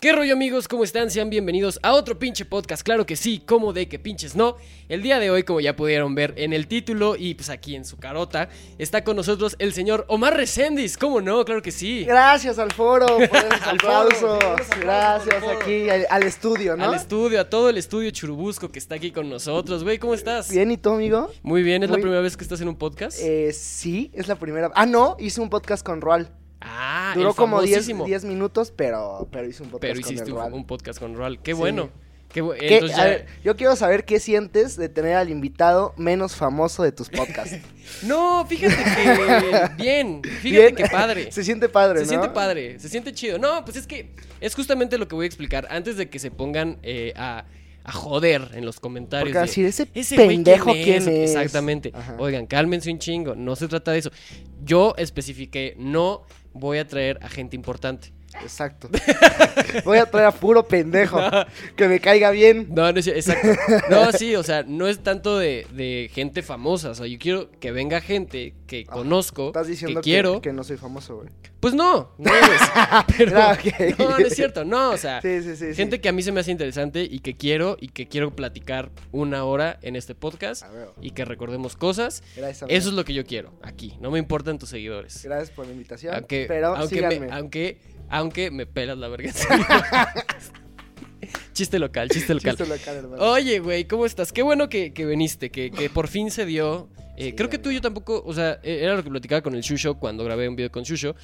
¿Qué rollo amigos? ¿Cómo están? Sean bienvenidos a otro pinche podcast. Claro que sí, como de que pinches no. El día de hoy, como ya pudieron ver en el título y pues aquí en su carota, está con nosotros el señor Omar Reséndiz. ¿Cómo no? Claro que sí. Gracias al foro por esos Al aplausos. aplausos Gracias foro. aquí al, al estudio, ¿no? Al estudio, a todo el estudio churubusco que está aquí con nosotros. Güey, ¿cómo estás? Bien, ¿y tú, amigo? Muy bien, ¿es la primera vez que estás en un podcast? Eh, sí, es la primera. Ah, no, hice un podcast con Roal. Ah, Duró como 10, famosísimo. 10 minutos, pero, pero hice un podcast Pero con hiciste el un, podcast con Roal. Qué Sí. bueno. Qué bu- ¿Qué? Entonces A ver, yo quiero saber qué sientes de tener al invitado menos famoso de tus podcasts. No, fíjate que bien, fíjate Bien. que padre. Se siente padre, Se ¿no? siente padre, se siente chido. No, pues es que es justamente lo que voy a explicar antes de que se pongan eh, a, a joder en los comentarios. Porque de, decir, ese, "Ese pendejo quién es. Exactamente. Ajá. Oigan, cálmense un chingo, no se trata de eso. Yo especifiqué, no voy a traer a gente importante. Exacto. Voy a traer a puro pendejo. Que me caiga bien. No, no es exacto. No, sí, o sea, no es tanto de, de gente famosa. O sea, yo quiero que venga gente que Ah, conozco, Estás diciendo que, quiero. que no soy famoso, güey. Pues no, no eres. Pero, Ah. No, no es cierto, no, o sea, Sí, sí, sí. sí. gente que a mí se me hace interesante y que quiero y que quiero platicar una hora en este podcast y que recordemos cosas. gracias, amigo. Eso es lo que yo quiero aquí. No me importan tus seguidores. Gracias por la invitación. Aunque, pero aunque, síganme. me, aunque, aunque me pelas la verga. chiste local, chiste local. Chiste local, hermano. Oye, güey, ¿cómo estás? Qué bueno que, que viniste, que, que por fin se dio. Eh, Sí, creo que tú y yo tampoco, o sea, eh, era lo que platicaba con el Shusho cuando grabé un video con Shusho.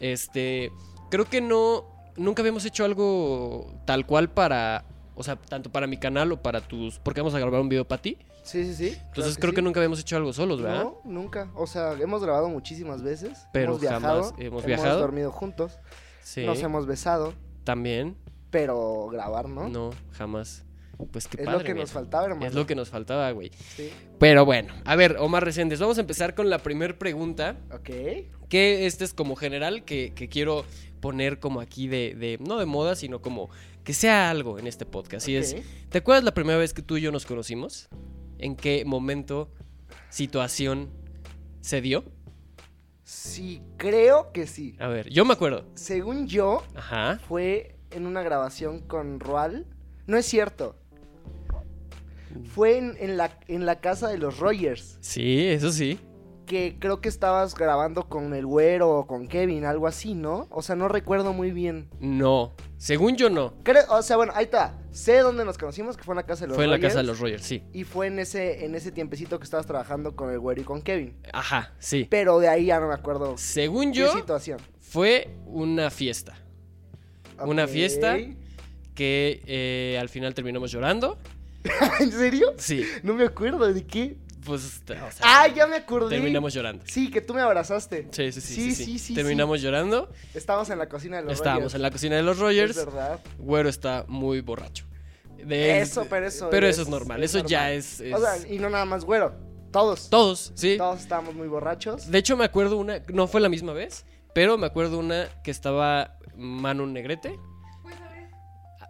Este, creo que no, nunca habíamos hecho algo tal cual para, o sea, tanto para mi canal o para tus, porque vamos a grabar un video para ti. Sí, sí, sí. Entonces creo que nunca habíamos hecho algo solos, ¿verdad? No, nunca. O sea, hemos grabado muchísimas veces. Pero hemos viajado. jamás hemos viajado. dormido juntos. Sí. Nos hemos besado. También. Pero grabar, ¿no? ¿no? jamás. Pues qué es padre. lo que nos faltaba, hermano. Es lo que nos faltaba, güey. Sí. Pero bueno, a ver, Omar Reséndez, vamos a empezar con la primera pregunta. Ok. que este es como general, que, que quiero poner como aquí de, de- no de moda, sino como que sea algo en este podcast. Y es. ¿te acuerdas la primera vez que tú y yo nos conocimos? ¿En qué momento, situación se dio? Sí, creo que sí. A ver, yo me acuerdo. Según yo, Ajá. fue en una grabación con Roal. No es cierto. Fue en, en la, en la casa de los Rogers. Sí, eso sí. Que creo que estabas grabando con el güero o con Kevin, algo así, ¿no? O sea, no recuerdo muy bien. No, según yo no. Creo, o sea, bueno, ahí está. Sé dónde nos conocimos, que fue en la casa de los Fue en la Rogers, casa de los Rogers, sí. Y fue en ese, en ese tiempecito que estabas trabajando con el güero y con Kevin. Ajá, sí. Pero de ahí ya no me acuerdo Según qué yo, situación. fue una fiesta. Una fiesta. Que eh, al final terminamos llorando. ¿En serio? Sí, No me acuerdo de qué. Pues, o sea, Ah, ya me acordé. terminamos llorando. Sí, que tú me abrazaste. Sí, sí, sí. Sí, sí, sí, sí. sí, Terminamos llorando. Estábamos en la cocina de los Estábamos en la cocina de los Es Rogers. verdad. Güero está muy borracho. De- Eso, pero eso Pero es- eso es normal. es eso ya es. es- O sea, y no nada más güero. Todos. Todos, sí. Todos estábamos muy borrachos. De hecho, me acuerdo una. No fue la misma vez. Pero me acuerdo una que estaba Manu Negrete.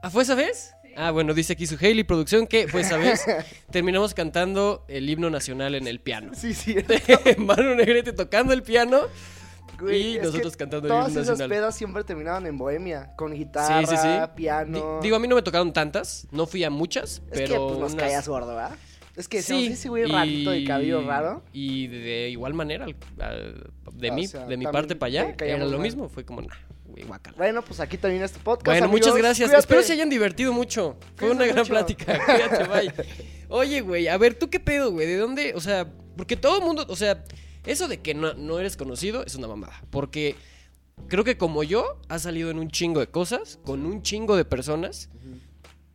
¿Ah, ¿Fue esa vez? Ah, bueno, dice aquí su Haley Producción que fue esa vez. Terminamos cantando el himno nacional en el piano. Sí, sí. Manu Negrete tocando el piano Güey, y es nosotros cantando el Todas himno esas nacional. pedas siempre terminaban en bohemia. Con guitarra, Sí, sí, sí. piano. Di- digo, a mí no me tocaron tantas, no fui a muchas, es pero que pues, nos caías gordo, ¿verdad? Es que Sí, sí, ese güey rarito de cabello raro. Y de, igual manera, de, O mí, sea, de mi parte para allá, era lo mal. mismo. Fue como, nah, güey. Bueno, pues aquí termina este podcast. Bueno, muchas gracias. Cuídate. Espero se hayan divertido mucho. Fue una gran plática. Cuídate, bye. Oye, güey, a ver, ¿tú qué pedo, güey? ¿De dónde? O sea, porque todo el mundo, o sea, eso de que no, no eres conocido es una mamada. Porque creo que como yo, has salido en un chingo de cosas, con un chingo de personas.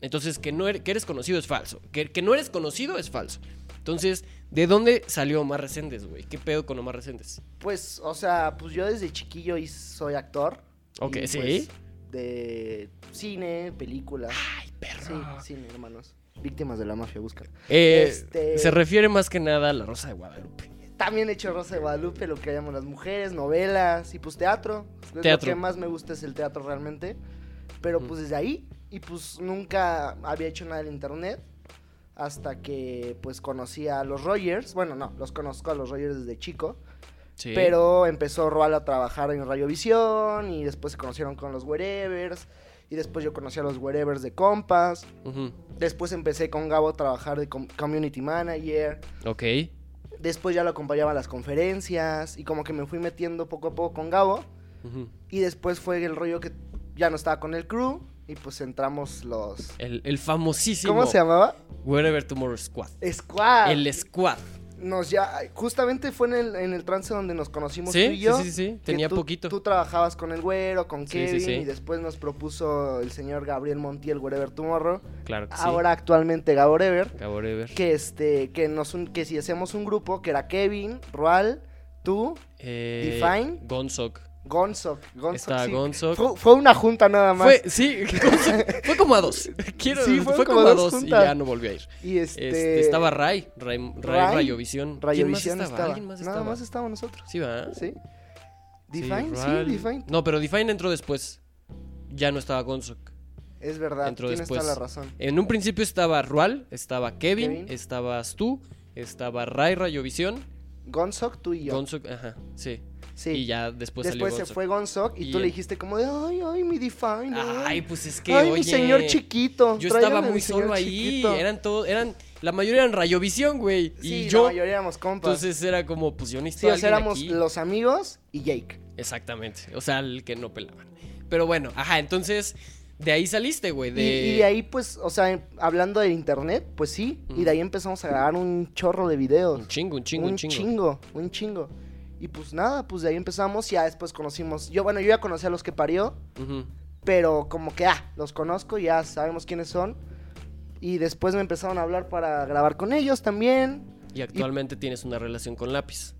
Entonces, que, no eres, que eres conocido es falso. Que, que no eres conocido es falso. Entonces, ¿de dónde salió Omar Reséndez, güey? ¿Qué pedo con Omar Reséndez? Pues, o sea, pues yo desde chiquillo soy actor. Ok, Y, sí. pues, de cine, películas. Ay, perro. Sí, cine, hermanos. Víctimas de la mafia, buscan. Eh, Este- Se refiere más que nada a la Rosa de Guadalupe. También he hecho Rosa de Guadalupe, lo que llamamos las mujeres, novelas y pues teatro. Teatro. Lo que más me gusta es el teatro realmente. Pero pues desde ahí, y pues nunca había hecho nada en internet. Hasta que pues conocí a los Rogers. Bueno, no, los conozco a los Rogers desde chico. Sí. Pero empezó Roal a trabajar en Radiovisión y después se conocieron con los Wherevers. Y después yo conocí a los Wherevers de Compass. Ujú. Después empecé con Gabo a trabajar de com- Community Manager. Ok. Después ya lo acompañaba a las conferencias. Y como que me fui metiendo poco a poco con Gabo. Y después fue el rollo que ya no estaba con el crew. Y pues entramos los... El, el famosísimo. ¿Cómo se llamaba? Wherever Tomorrow Squad. Squad. El Squad. Nos ya... Justamente fue en el, en el trance donde nos conocimos Sí, tú y yo. sí, sí, sí. Tenía tú- poquito. Tú trabajabas con el güero, con Sí, sí, Kevin, sí. y después nos propuso el señor Gabriel Montiel, Wherever Tomorrow. Claro que sí. Ahora actualmente Gaborever. Cabo Wherever. Que este, que nos un- que si hacemos un grupo, que era Kevin, Rual, tú, Eh, Define. Gonzok. Gonzok. Está sí. Gonzok. Fue, fue una junta nada más. Fue, sí, Gonzok- fue como a dos. Quiero, Sí, fue, fueron como, como a dos dos y ya no volvió a ir. y este, Este, estaba Ray, Ray, Ray, Ray, Rayovisión. ¿Quién Radiovisión más estaba. ¿Alguien más Nada estaba? más estábamos nosotros. Sí, va. Sí. Sí, Define, sí, Ral- Define. No, pero Define entró después. Ya no estaba Gonzok. Es verdad, entró tienes después. toda la razón. En un principio estaba Rual, estaba Kevin, Kevin. estabas tú, estaba Ray Rayovisión, Gonzok, tú y yo. Gonzok, ajá, sí. Sí. Y ya después, Después salió se fue Gonzok y, Y tú le dijiste como de, ay, ay, mi Define. Ay, pues es que, ay, oye, mi señor chiquito. Yo estaba muy solo ahí. chiquito". Eran todos, eran, la mayoría eran Rayovisión, güey. Sí, y la yo, mayoría éramos compas. entonces era como, pues yo sí, necesito o a sea, alguien éramos aquí. los amigos y Jake. Exactamente. O sea, el que no pelaban. Pero bueno, ajá, entonces de ahí saliste, güey. Y- De... Y, de ahí, pues, o sea, hablando de internet, pues sí. Y de ahí empezamos a grabar un chorro de videos. Un chingo, un chingo, un, un chingo. chingo, un chingo. Y pues nada, pues de ahí empezamos y ya después conocimos. Yo, bueno, yo ya conocí a los que parió, pero como que, ah, los conozco, ya sabemos quiénes son. Y después me empezaron a hablar para grabar con ellos también. Y actualmente tienes una relación con Lápiz.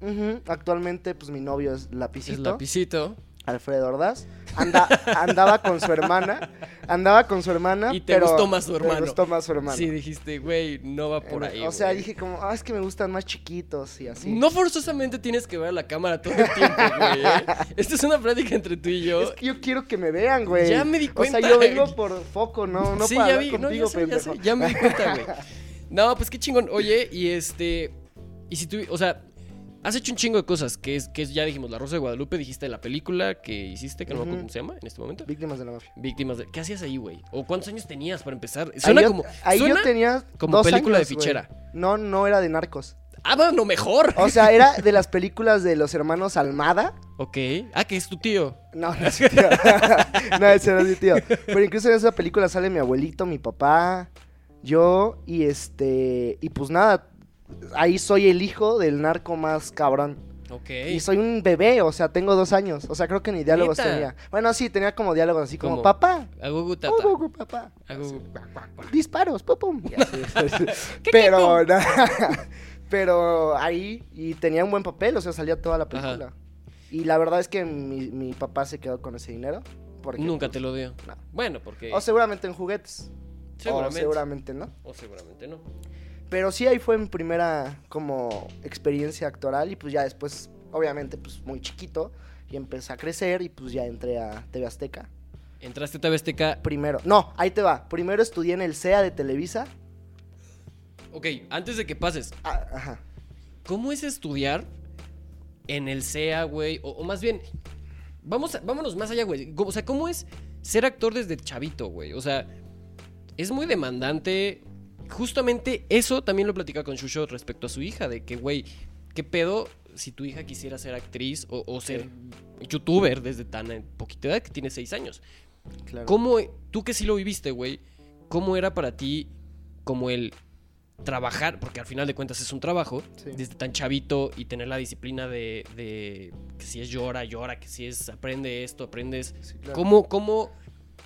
Actualmente, pues mi novio es Lapicito. Es Lapicito. Alfredo Ordaz. Anda, andaba con su hermana. Andaba con su hermana. Y te pero gustó más su hermano. Me gustó más su hermano. Sí, dijiste, güey, no va por Eh, ahí. o sea, dije como, ah, es que me gustan más chiquitos y así. No forzosamente tienes que ver a la cámara todo el tiempo, güey. ¿eh? Esta es una plática entre tú y yo. Es que yo quiero que me vean, güey. Ya me di O cuenta. sea, yo vengo por foco, no, no sí, para ya vi, no, contigo, ya sé, ya sé, ya me di cuenta, güey. No, pues qué chingón. Oye, y este. Y si tú. O sea, has hecho un chingo de cosas. Que es, que es ya dijimos, La Rosa de Guadalupe, dijiste la película que hiciste, que no me acuerdo cómo se llama en este momento. Víctimas de la mafia. Víctimas de. ¿Qué hacías ahí, güey? ¿O cuántos años tenías para empezar? Ahí Suena yo- como. Ahí suena yo tenía como dos película de años, fichera. No, no era de narcos. Ah, bueno, mejor. O sea, era de las películas de los hermanos Almada. Ok. Ah, que es tu tío. No, no es mi tío. no, ese no es mi tío. Pero incluso en esa película sale mi abuelito, mi papá, yo y este... Y pues nada, ahí soy el hijo del narco más cabrón. Ok. Y soy un bebé, o sea, tengo dos años. O sea, creo que ni diálogos tenía. Bueno, sí, tenía como diálogos así como, papá, Agugu oh, papá, Agugu- disparos, pum, pum. Pero, nada, pero ahí, y tenía un buen papel, o sea, salía toda la película. Y la verdad es que mi, mi papá se quedó con ese dinero. Porque, Nunca pues, te lo dio. no. Bueno, porque. O seguramente en juguetes. seguramente. O seguramente no. O seguramente no. Pero sí, ahí fue mi primera como experiencia actoral y pues ya después, obviamente, pues muy chiquito y empecé a crecer y pues ya entré a TV Azteca. Entraste a TV Azteca. Primero, no, ahí te va. Primero estudié en el CEA de Televisa. Ok, antes de que pases, Ah, ajá. ¿cómo es estudiar en el CEA, güey? O, o más bien, vamos a- vámonos más allá, güey. O sea, ¿cómo es ser actor desde chavito, güey? O sea, es muy demandante. Justamente eso también lo platicaba con Shusho respecto a su hija, de que, güey, ¿qué pedo si tu hija quisiera ser actriz o, o ser youtuber desde tan poquita edad, que tiene seis años? Claro. ¿Cómo, tú que sí lo viviste, güey, cómo era para ti como el trabajar, porque al final de cuentas es un trabajo, Sí. desde tan chavito y tener la disciplina de, de que si es llora, llora, que si es aprende esto, aprendes. Sí, claro. ¿Cómo, cómo,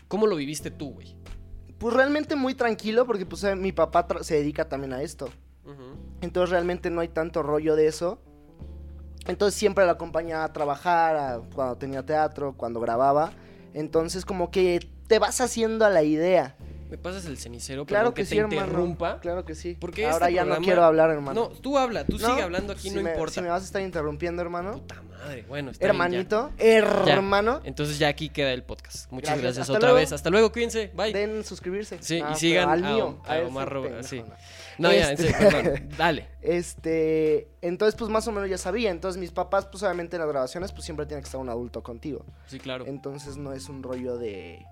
¿Cómo lo viviste tú, güey? Pues realmente muy tranquilo porque pues eh, mi papá se dedica también a esto. Entonces realmente no hay tanto rollo de eso. Entonces siempre lo acompañaba a trabajar, a- cuando tenía teatro, cuando grababa. Entonces como que te vas haciendo a la idea. Me pasas el cenicero? Claro que, que, sí, te hermano. interrumpa. Claro que sí. Porque Ahora este ya no quiero hablar, hermano. No, tú habla, tú No, sigue hablando aquí, si no me- importa. Si me vas a estar interrumpiendo, hermano. Puta madre, bueno, está bien, ya. Hermanito, hermano, Entonces ya aquí queda el podcast. Muchas Gracias, otra luego. vez. Hasta luego, cuídense. Bye. den suscribirse. Sí, Ah, y sigan pero al a- mío, a ese Omar Robo- sí. no. No, ya, en Este- serio, perdón. Dale. Este, entonces pues más o menos ya sabía. Entonces mis papás pues obviamente en las grabaciones pues siempre tiene que estar un adulto contigo. Sí, claro. Entonces no es un rollo de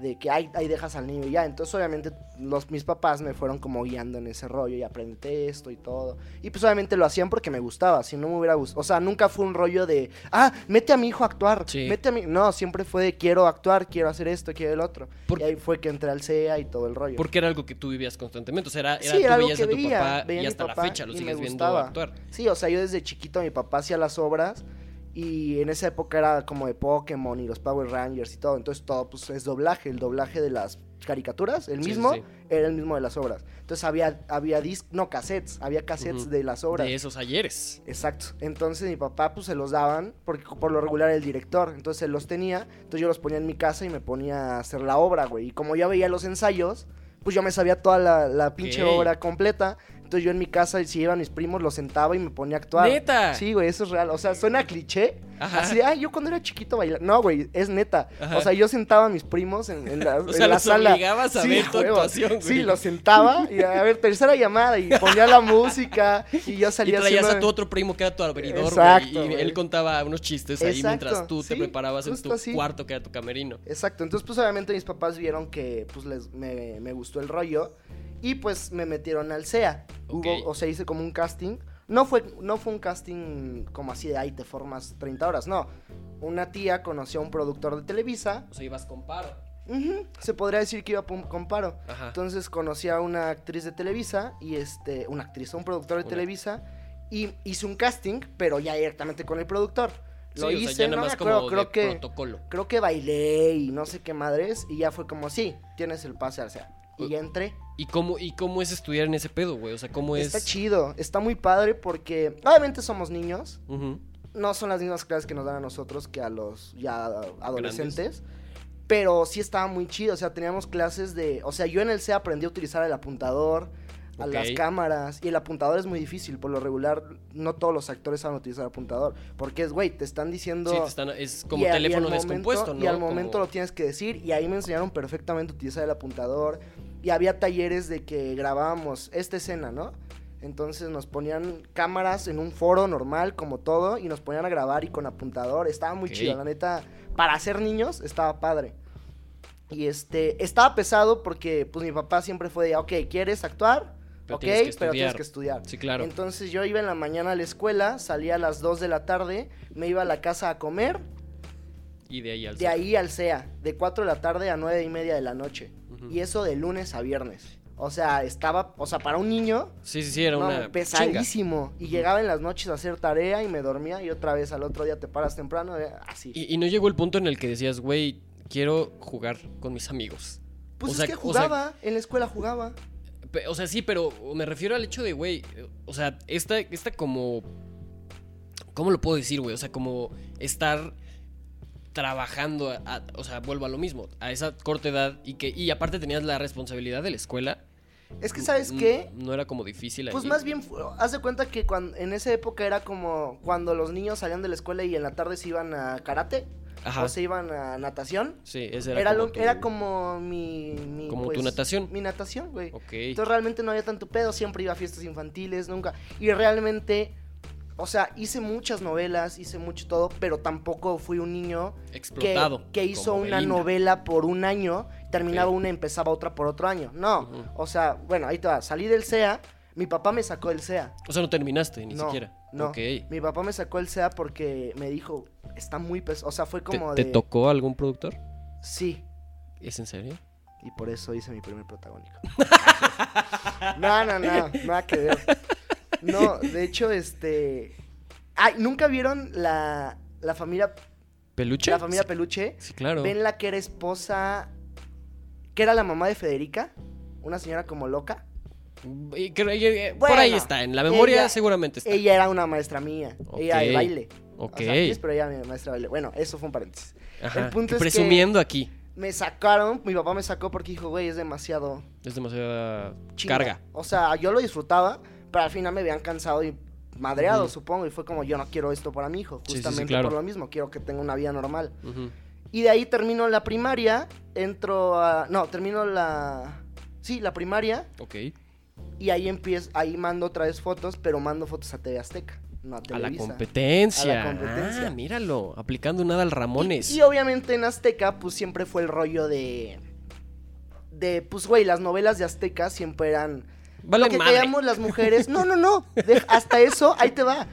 de que ahí, ahí dejas al niño y ya. Entonces obviamente los mis papás me fueron como guiando en ese rollo y aprendete esto y todo. Y pues obviamente lo hacían porque me gustaba, si no me hubiera gustado, o sea, nunca fue un rollo de, ah, mete a mi hijo a actuar, Sí. mete a mi, no, siempre fue de quiero actuar, quiero hacer esto, quiero el otro. Por- Y ahí fue que entré al CEA y todo el rollo. Porque era algo que tú vivías constantemente. O sea, era, era Sí, era tú algo veías que a tu veía, papá veía y hasta papá la fecha lo sigues viendo actuar. Sí, o sea, yo desde chiquito mi papá hacía las obras y en esa época era como de Pokémon y los Power Rangers y todo, entonces todo pues es doblaje, el doblaje de las caricaturas, el mismo sí, sí. era el mismo de las obras. Entonces había había disc, no cassettes, había cassettes de las obras. De esos ayeres. Exacto. Entonces mi papá pues se los daban porque por lo regular era el director, entonces él los tenía, entonces yo los ponía en mi casa y me ponía a hacer la obra, güey. Y como ya veía los ensayos, pues yo me sabía toda la, la pinche obra completa. Entonces yo en mi casa, si iban mis primos, los sentaba y me ponía a actuar. ¡Neta! Sí, güey, eso es real. O sea, suena cliché. Ajá. Así de, ay, yo cuando era chiquito bailaba. No, güey, es neta. Ajá. O sea, yo sentaba a mis primos en, en la, O sea, en la los sala. obligabas a ver tu actuación, güey. Sí, los sentaba y a ver, tercera llamada y ponía la música y yo Y salía traías haciendo- a tu otro primo que era tu abridor, Exacto, güey. Y güey. él contaba unos chistes ahí Exacto, mientras tú te preparabas en tu así. cuarto, que era tu camerino. Exacto, entonces pues obviamente mis papás vieron que pues les, me, me gustó el rollo y pues me metieron al. Ok. Hubo, o sea, hice como un casting. No fue, no fue un casting como así de ahí te formas 30 horas, no. Una tía conoció a un productor de Televisa. O sea, ibas con paro. Se podría decir que iba con paro. Ajá. Entonces conocí a una actriz de Televisa y este, una actriz, un productor de Una- Televisa y hice un casting, pero ya directamente con el productor. Sí, Lo o sea, hice, ya nada no más acuerdo, como creo de que protocolo. creo que bailé y no sé qué madres y ya fue como, sí, tienes el pase al SEA. Y ya entré. ¿Y cómo, ¿Y cómo es estudiar en ese pedo, güey? O sea, ¿cómo es...? Está chido, está muy padre porque obviamente somos niños, no son las mismas clases que nos dan a nosotros que a los ya adolescentes. Pero sí estaba muy chido, o sea, teníamos clases de... O sea, yo en el C aprendí a utilizar el apuntador, a las cámaras, y el apuntador es muy difícil, por lo regular no todos los actores saben utilizar el apuntador, porque es, güey, te están diciendo... Sí, te están- es como y y teléfono momento- descompuesto, ¿no? Y al Como- momento lo tienes que decir. Y ahí me enseñaron perfectamente a utilizar el apuntador. Y había talleres de que grabábamos esta escena, ¿no? Entonces nos ponían cámaras en un foro normal, como todo, y nos ponían a grabar y con apuntador. Estaba muy chido, la neta. Para ser niños, estaba padre. Y este, estaba pesado porque, pues mi papá siempre fue de, ok, ¿quieres actuar? Pero ok, tienes pero tienes estudiar". que estudiar. Sí, claro. Entonces yo iba en la mañana a la escuela, salía a las 2 de la tarde, me iba a la casa a comer, Y de ahí al... de ahí al CEA, de 4 de la tarde a 9 y media de la noche. Y eso de lunes a viernes. O sea, estaba, o sea, para un niño, Sí, sí, sí, era no, una chinga. pesadísimo. Y llegaba en las noches a hacer tarea y me dormía y otra vez al otro día te paras temprano, eh, así. Y, y no llegó el punto en el que decías, güey, quiero jugar con mis amigos. pues o es sea, que o sea- jugaba, en la escuela jugaba. O sea, sí, pero me refiero al hecho de, güey, o sea, esta, esta como... ¿Cómo lo puedo decir, güey? O sea, como estar trabajando, a- o sea, vuelvo a lo mismo, a esa corta edad y que y aparte tenías la responsabilidad de la escuela. Es que, ¿sabes n- qué? No era como difícil Pues más bien, haz de cuenta que cuando, en esa época era como cuando los niños salían de la escuela y en la tarde se iban a karate Ajá. o se iban a natación. Sí, ese era, Era, como lo- tu- era como mi, mi, como tu pues, natación. Mi natación, güey. Ok. Entonces realmente no había tanto pedo, siempre iba a fiestas infantiles, nunca. Y realmente, o sea, hice muchas novelas, hice mucho todo, pero tampoco fui un niño Explotado. que hizo una Belinda. novela por un año, terminaba Ok. una, empezaba otra por otro año. No, o sea, bueno, ahí te va, salí del CEA, mi papá me sacó del CEA. O sea, no terminaste ni no, siquiera. No, mi papá me sacó el CEA porque me dijo, está muy pesado, o sea, fue ¿Te, como te de... tocó algún productor? Sí, ¿Es en serio? Y por eso hice mi primer protagónico. no, no, no, nada que ver. No, de hecho, este. Ay, ¿nunca vieron la, la familia ¿Peluche? la familia Sí, Peluche? Sí, claro. ¿Ven la que era esposa? que era la mamá de Federica? Una señora como loca. Y creo- y- eh, por ahí está, en la memoria ella- seguramente está. Ella era una maestra mía. Ella de baile. Ok. O sea, actriz, pero ella era mi maestra de baile. Bueno, eso fue un paréntesis. Ajá, el punto es que- presumiendo aquí. me sacaron, mi papá me sacó porque dijo, güey, es demasiado. Es demasiada chinga". carga. O sea, yo lo disfrutaba, pero al final me habían cansado y madreado, supongo. Y fue como, yo no quiero esto para mi hijo. Sí, sí, sí, Justamente claro. por lo mismo, quiero que tenga una vida normal. Y de ahí termino la primaria, entro a... No, termino la... Sí, la primaria. Ok. Y ahí empiezo, ahí mando otra vez fotos, pero mando fotos a TV Azteca, no a A la competencia. A la competencia. Ah, míralo. Aplicando nada al Ramones. Y, y obviamente en Azteca, pues siempre fue el rollo de. De, pues, güey, las novelas de Azteca siempre eran. Vale lo que madre. las mujeres. No, no, no. de- hasta eso, ahí te va.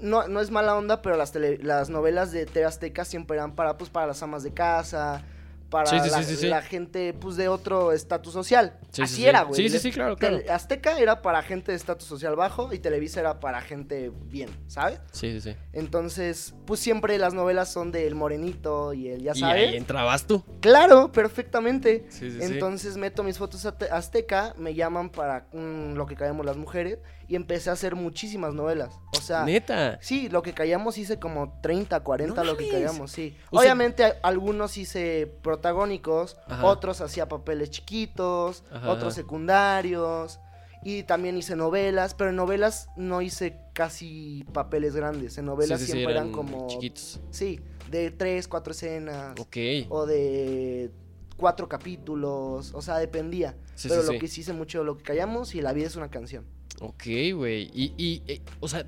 No, no es mala onda, pero las, tele- las novelas de TV Azteca siempre eran para, pues, para las amas de casa, para Sí, sí, la, sí, gente, pues, de otro estatus social. Sí, sí, Así sí. era, güey. Sí, sí, sí, claro, claro. Azteca era para gente de estatus social bajo y Televisa era para gente bien, ¿sabes? Sí, sí, sí. Entonces, pues siempre las novelas son del morenito y el, ya y sabes. ahí entrabas tú. Claro, perfectamente. Sí, sí, sí. Entonces meto mis fotos a Te- Azteca, me llaman para lo que callamos las mujeres y empecé a hacer muchísimas novelas. O sea, Neta. sí, lo que callamos hice como 30, 40 No lo que callamos, sí. O sea- Obviamente algunos hice protagónicos, Ajá. otros hacía papeles chiquitos, Ajá, otros secundarios. Y también hice novelas, pero en novelas no hice casi papeles grandes. En novelas Sí, sí, sí, siempre eran, eran como chiquitos. Sí, de tres, cuatro escenas. Ok. O de cuatro capítulos. O sea, dependía. Pero lo que hice mucho, lo que callamos y la vida es una canción. Ok, güey. Y, y, eh, o sea,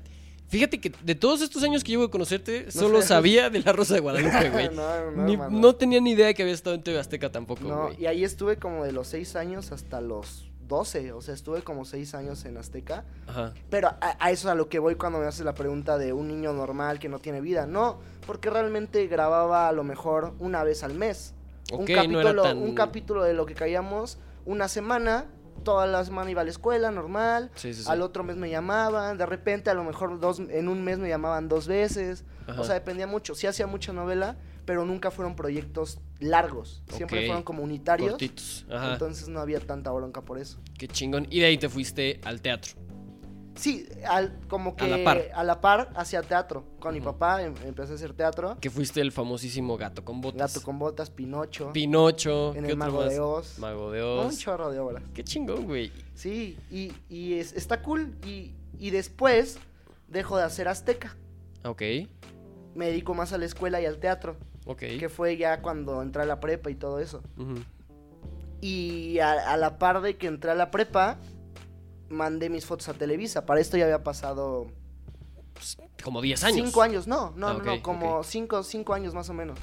fíjate que de todos estos años que llevo de conocerte, solo sé. sabía de la Rosa de Guadalupe, güey. no, no, Ni- no tenía ni idea de que había estado en TV Azteca tampoco, No, güey. y ahí estuve como de los seis años hasta los 12. O sea, estuve como seis años en Azteca. Ajá. Pero a, a eso es a lo que voy cuando me haces la pregunta de un niño normal que no tiene vida. No, porque realmente grababa a lo mejor una vez al mes. un, capítulo, tan- un capítulo de lo que caíamos una semana. Toda la semana iba a la escuela, normal. Sí, sí, sí. Al otro mes me llamaban. De repente, a lo mejor dos, en un mes me llamaban dos veces. Ajá. O sea, dependía mucho. Sí hacía mucha novela, pero nunca fueron proyectos largos. Siempre fueron como unitarios. Cortitos. Ajá. Entonces no había tanta bronca por eso. Qué chingón. Y de ahí te fuiste al teatro. Sí, al, como que A la par. a la par hacia teatro. Con mi papá em- empecé a hacer teatro. Que fuiste el famosísimo gato con botas. Gato con botas, Pinocho. Pinocho. en ¿qué el Mago más? de Oz. Mago de Un Oz. chorro de obras. Qué chingón, güey. Sí, y, y es- está cool. Y, y después dejo de hacer Azteca. Ok. Me dedico más a la escuela y al teatro. Ok. Que fue ya cuando entré a la prepa y todo eso. Y a, a la par de que entré a la prepa, mandé mis fotos a Televisa. Para esto ya había pasado Pues, como 10 años. cinco años. No, no, Ah, no, no, como ok. cinco, cinco años más o menos.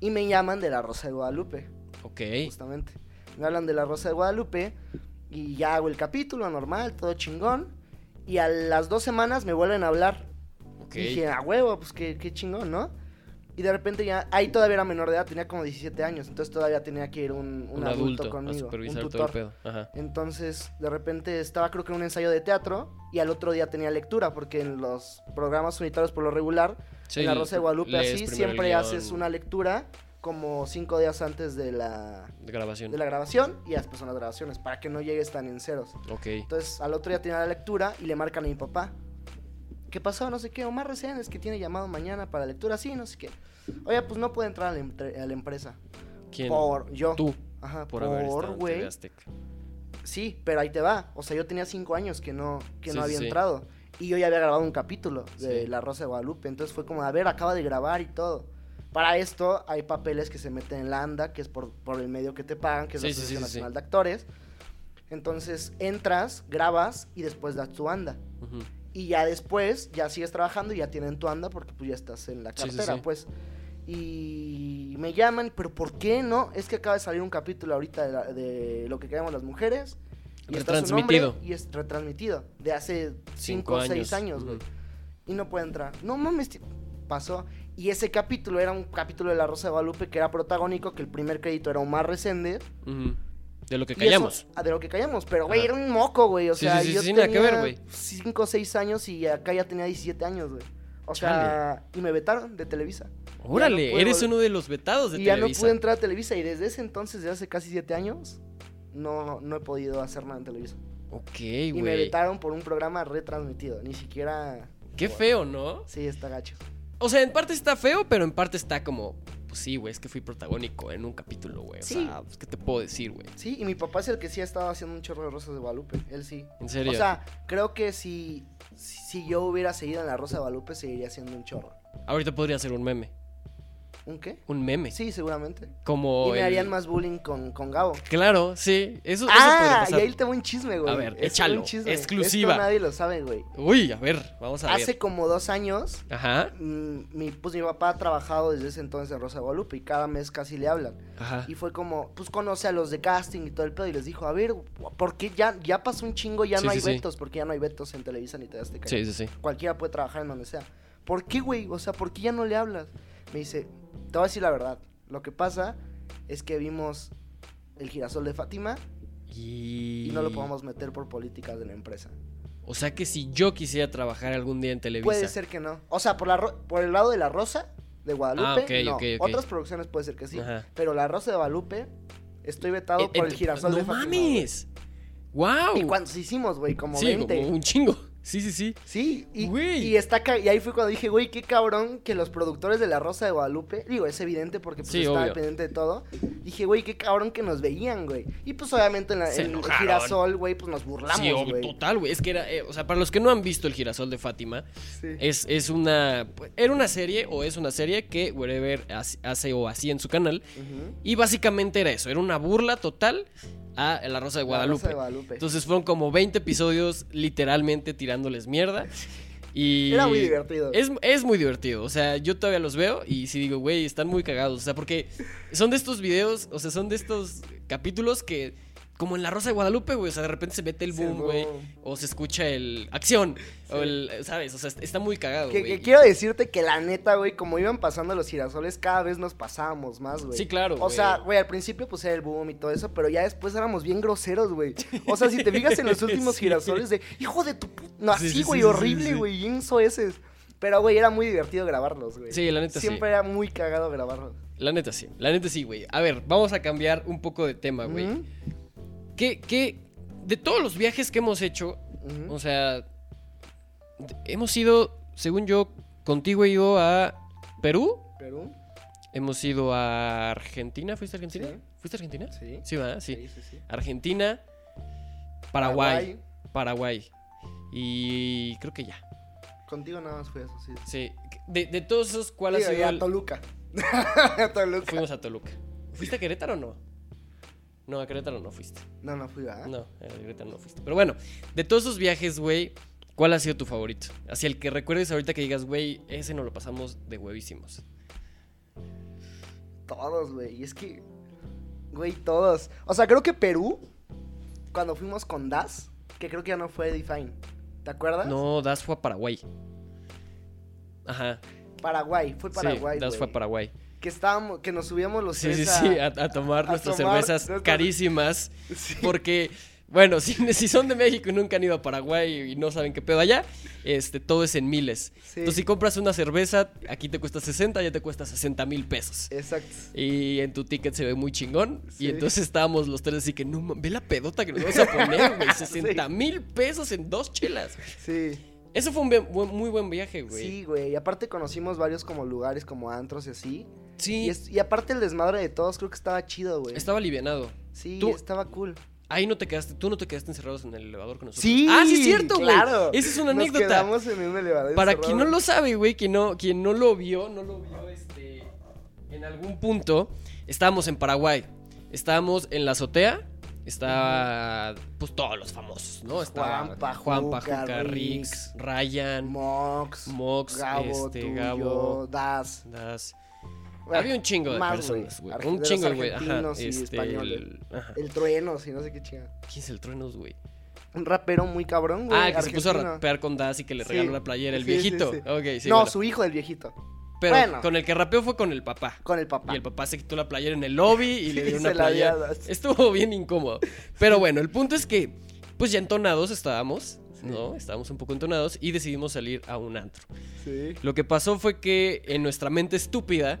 Y me llaman de la Rosa de Guadalupe, Ok. justamente. Me hablan de la Rosa de Guadalupe y ya hago el capítulo normal, todo chingón. Y a las dos semanas me vuelven a hablar. Ok. Y dije, a huevo, pues qué, qué chingón, ¿no? Y de repente ya, ahí todavía era menor de edad, tenía como 17 años, entonces todavía tenía que ir un, un un adulto, adulto a conmigo, supervisar un todo el tutor. pedo. Ajá. Entonces, de repente estaba creo que en un ensayo de teatro y al otro día tenía lectura, porque en los programas unitarios por lo regular, Sí, en la Rosa de Guadalupe así, siempre haces una lectura como cinco días antes de la, de grabación. de la grabación y después son las grabaciones, para que no llegues tan en ceros. Ok. Entonces, al otro día tenía la lectura y le marcan a mi papá. ¿Qué pasó? No sé qué. Omar recién es que tiene llamado mañana para lectura. Sí, no sé qué. Oye, pues no puede entrar a la, entre- a la empresa. ¿Quién? Por yo. Tú. Ajá, Por, por, güey. Sí, pero ahí te va. O sea, yo tenía cinco años que no, que Sí, no había sí. entrado. Y yo ya había grabado un capítulo de Sí. La Rosa de Guadalupe. Entonces fue como, a ver, acaba de grabar y todo. Para esto hay papeles que se meten en la ANDA, que es por, por el medio que te pagan, que es la Asociación. Nacional de Actores. Entonces entras, grabas y después das tu ANDA. Ujú. Y ya después, ya sigues trabajando y ya tienen tu anda porque pues ya estás en la Sí, sí, cartera, sí. pues. Y me llaman, pero ¿por qué no? Es que acaba de salir un capítulo ahorita de, la- de lo que queremos las mujeres. Y está su Retransmitido. Y es retransmitido. De hace 5 o 6 años, güey. Y no puede entrar. No mames, pasó. Y ese capítulo era un capítulo de La Rosa de Guadalupe que era protagónico, que el primer crédito era Omar Resende. Ujú. De lo que callamos. eso- ah, de lo que callamos. Pero, güey, era un moco, güey. O Sí, sea, sí, sí, yo nada que ver, güey. 5 o 6 años y acá ya tenía 17 años, güey. O sea, y me vetaron de Televisa. Órale, no eres uno de los vetados de y ya no Televisa. pude entrar a Televisa. Y desde ese entonces, de hace casi 7 años, no, no he podido hacer nada en Televisa. Ok, y me güey. vetaron por un programa retransmitido. Ni siquiera. Qué feo, ¿no? Sí, está gacho. O sea, en parte está feo, pero en parte está como pues sí, güey, es que fui protagónico en un capítulo, güey. O sea, pues, ¿qué te puedo decir, güey? Sí, y mi papá es el que sí ha estado haciendo un chorro de Rosas de Guadalupe. Él sí. ¿En serio? O sea, creo que si, si yo hubiera seguido en la Rosa de Guadalupe, seguiría siendo un chorro. Ahorita podría ser un meme. ¿Un qué? Un meme. Sí, seguramente. Como. Y me el- harían más bullying con, con Gabo. Claro, sí. Eso, eso Ah, y pasar. ahí tengo un chisme, güey. A ver, Este, échalo, un chisme. exclusiva. Esto nadie lo sabe, güey. Uy, a ver, vamos a Hace ver. como dos años, Ajá, mm, mi, pues mi papá ha trabajado desde ese entonces en Rosa de Guadalupe y cada mes casi le hablan. ajá. Y fue como, pues conoce a los de casting y todo el pedo y les dijo, a ver, ¿por qué ya, ya pasó un chingo, ya Sí, no hay sí, sí. vetos? Porque ya no hay vetos en Televisa ni te das Sí, sí, sí. Cualquiera puede trabajar en donde sea. ¿Por qué, güey? O sea, ¿por qué ya no le hablas? Me dice, te voy a decir la verdad. Lo que pasa es que vimos el girasol de Fátima Y... y no lo podemos meter por políticas de la empresa. O sea que si yo quisiera trabajar algún día en Televisa. Puede ser que no. O sea, por, la ro- por el lado de la Rosa de Guadalupe, Ah, ok, no. Otras producciones puede ser que sí. Ajá. Pero la Rosa de Guadalupe, estoy vetado Eh, por eh, el girasol ¡No de Fátima. güey. mames! ¡Wow! ¿Y cuántos hicimos, güey? Como sí, 20. como un chingo. Sí, sí, sí. Sí, y, Güey. y está y ahí fue cuando dije, güey, qué cabrón que los productores de La Rosa de Guadalupe, digo, es evidente porque pues Sí, estaba obvio. pendiente de todo. Dije, güey, qué cabrón que nos veían, güey. Y pues obviamente en, la, en el girasol, güey, pues nos burlamos, sí, obvio, güey. total, güey. Es que era, eh, o sea, para los que no han visto el girasol de Fátima, Sí. es, es una, era una serie o es una serie que Wherever hace, hace o hacía en su canal. Y básicamente era eso, era una burla total a La Rosa de La Guadalupe. Rosa de Guadalupe. Entonces fueron como 20 episodios literalmente tirándoles mierda. Y Era muy divertido. Es, es muy divertido. O sea, yo todavía los veo y sí digo, güey, están muy cagados. O sea, porque son de estos videos, o sea, son de estos capítulos que, como en La Rosa de Guadalupe, güey, o sea, de repente se mete el boom, güey. O se escucha el acción. O el, ¿sabes? O sea, está muy cagado, güey. que quiero decirte que la neta, güey, como iban pasando los girasoles, cada vez nos pasábamos más, güey. Sí, claro, O sea, güey, al principio pues era el boom y todo eso, pero ya después éramos bien groseros, güey. O sea, si te fijas en los últimos Sí. girasoles de, hijo de tu puta. No, Sí, así, sí, güey, horrible, güey, bien soeces. Pero, güey, era muy divertido grabarlos, güey. Sí, la neta sí. Siempre era muy cagado grabarlos. La neta sí, la neta sí, güey. A ver, vamos a cambiar un poco de tema, güey. ¿Qué, qué, de todos los viajes que hemos hecho, o sea, hemos ido, según yo, contigo he ido a Perú, Perú. hemos ido a Argentina, ¿fuiste a Argentina? Sí. ¿Fuiste a Argentina? Sí. Sí, ¿verdad? Sí. Sí, sí, sí. Argentina, Paraguay, Paraguay. Y creo que ya. Contigo nada más fui a eso, sí. Sí. De, de todos esos, ¿cuál ha y sido a el- Toluca. a Toluca. Fuimos a Toluca. ¿Fuiste a Querétaro o no? No, a Querétaro no fuiste. No, no fui, ¿verdad? No, a Querétaro no fuiste. Pero bueno, de todos esos viajes, güey, ¿cuál ha sido tu favorito? Así el que recuerdes ahorita que digas, güey, ese nos lo pasamos de huevísimos. Todos, güey. Y es que, güey, todos. O sea, creo que Perú, cuando fuimos con Das, que creo que ya no fue Define. ¿Te acuerdas? No, Das fue a Paraguay. Ajá. Paraguay, fue Paraguay. sí, Das fue a Paraguay. Que estábamos, que nos subíamos los Sí, sí, a- sí, a, a tomar a nuestras tomar cervezas nuestras- carísimas. Sí. Porque, bueno, si, si son de México y nunca han ido a Paraguay y no saben qué pedo allá, este, todo es en miles. Sí. Entonces, si compras una cerveza, aquí te cuesta 60, ya te cuesta 60 mil pesos. Exacto. Y en tu ticket se ve muy chingón. Sí. Y entonces estábamos los tres así que, no, ve la pedota que nos vamos a poner, güey. 60 mil pesos en dos chelas. Sí. Eso fue un muy buen viaje, güey. Sí, güey. Y aparte conocimos varios como lugares, como antros y así. Sí, Y, es- y aparte el desmadre de todos, creo que estaba chido, güey. estaba alivianado. Sí, Tú- estaba cool. Ahí no te quedaste, tú no te quedaste encerrados en el elevador con nosotros. Sí, Ah, sí, es cierto, güey. claro. Esa es una Nos anécdota. quedamos en un elevador Para quien no lo sabe, güey, quien no, quien no lo vio, no lo vio este, en algún punto, estábamos en Paraguay. Estábamos en la azotea. Estaba, pues, todos los famosos, ¿no? Estaba Juanpa, Juanpa, Juca, Juca, Rix, Ryan, Mox, Mox, Gabo, este, Gabo. Das. Bueno, Había un chingo de más, personas, güey. Un de chingo, güey. Ajá. argentinos y Este, españoles. el, ajá. El Truenos y no sé qué chingada. ¿Quién es el Truenos, güey? Un rapero muy cabrón, güey. Ah, el que se puso a rapear con Das y que le Sí. regaló la playera, el Sí, viejito. sí. No, bueno. su hijo del viejito. Pero bueno. con el que rapeó fue con el papá. Con el papá. Y el papá se quitó la playera en el lobby y le dio una playera. Estuvo bien incómodo. Pero bueno, el punto es que, pues ya entonados estábamos, ¿no? Estábamos un poco entonados y decidimos salir a un antro. Sí. Lo que pasó fue que en nuestra mente estúpida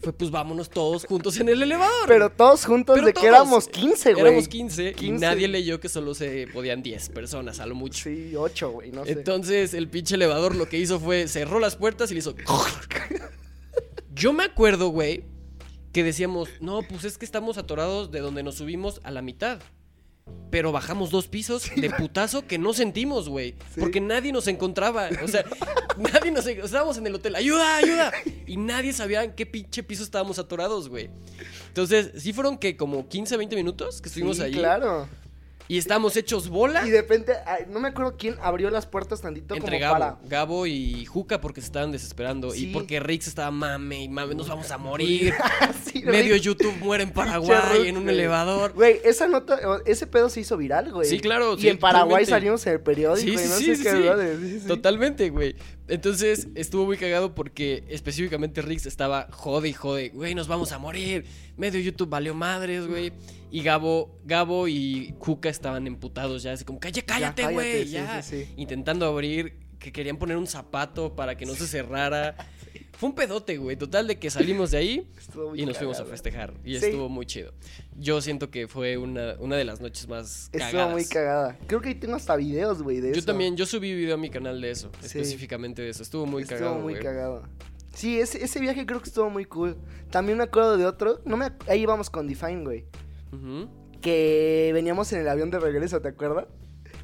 fue, pues vámonos todos juntos en el elevador. Pero todos juntos Pero de que éramos 15, güey. Éramos 15, y 15. nadie leyó que solo se podían 10 personas, a lo mucho. Sí, 8, güey, no sé. Entonces el pinche elevador lo que hizo fue cerró las puertas y le hizo. Yo me acuerdo, güey, que decíamos, no, pues es que estamos atorados de donde nos subimos a la mitad. Pero bajamos dos pisos de putazo que no sentimos, güey. Porque nadie nos encontraba. O sea, nadie nos... Estábamos en el hotel. ¡Ayuda, ayuda! Y nadie sabía en qué pinche piso estábamos atorados, güey. Entonces, sí fueron que como 15, 20 minutos que estuvimos Sí, allí. claro. Y estábamos hechos bola. Y de repente, no me acuerdo quién abrió las puertas tantito Entre como Gabo, para. Gabo y Juca porque se estaban desesperando. Sí. Y porque Rix estaba mame y mame, nos vamos a morir. Sí, Medio Rick. YouTube muere en Paraguay, en un güey. elevador. Güey, esa nota, ese pedo se hizo viral, güey. Sí, claro, Y sí, en Paraguay totalmente. salimos en el periódico Sí, y no sé qué. Totalmente, güey. Entonces estuvo muy cagado porque específicamente Rix estaba jode y jode. Güey, nos vamos a morir. Medio YouTube valió madres, güey. Y Gabo, Gabo y Juca estaban emputados ya, así como, "Calle, cállate, cállate, güey. sí, Ya, sí, sí. Intentando abrir, que querían poner un zapato para que no se cerrara. Fue un pedote, güey. Total de que salimos de ahí Estuvo y nos fuimos a festejar. Y Sí. estuvo muy chido. Yo siento que fue una, una de las noches más cagadas. Estuvo muy cagada. Creo que ahí tengo hasta videos, güey, de Yo eso. también, yo subí video a mi canal de eso, Sí. específicamente de eso. Estuvo muy estuvo cagado, muy güey. cagado. Sí, ese, ese viaje creo que estuvo muy cool. También me acuerdo de otro. No me, ahí íbamos con Define, güey. Que veníamos en el avión de regreso, ¿te acuerdas?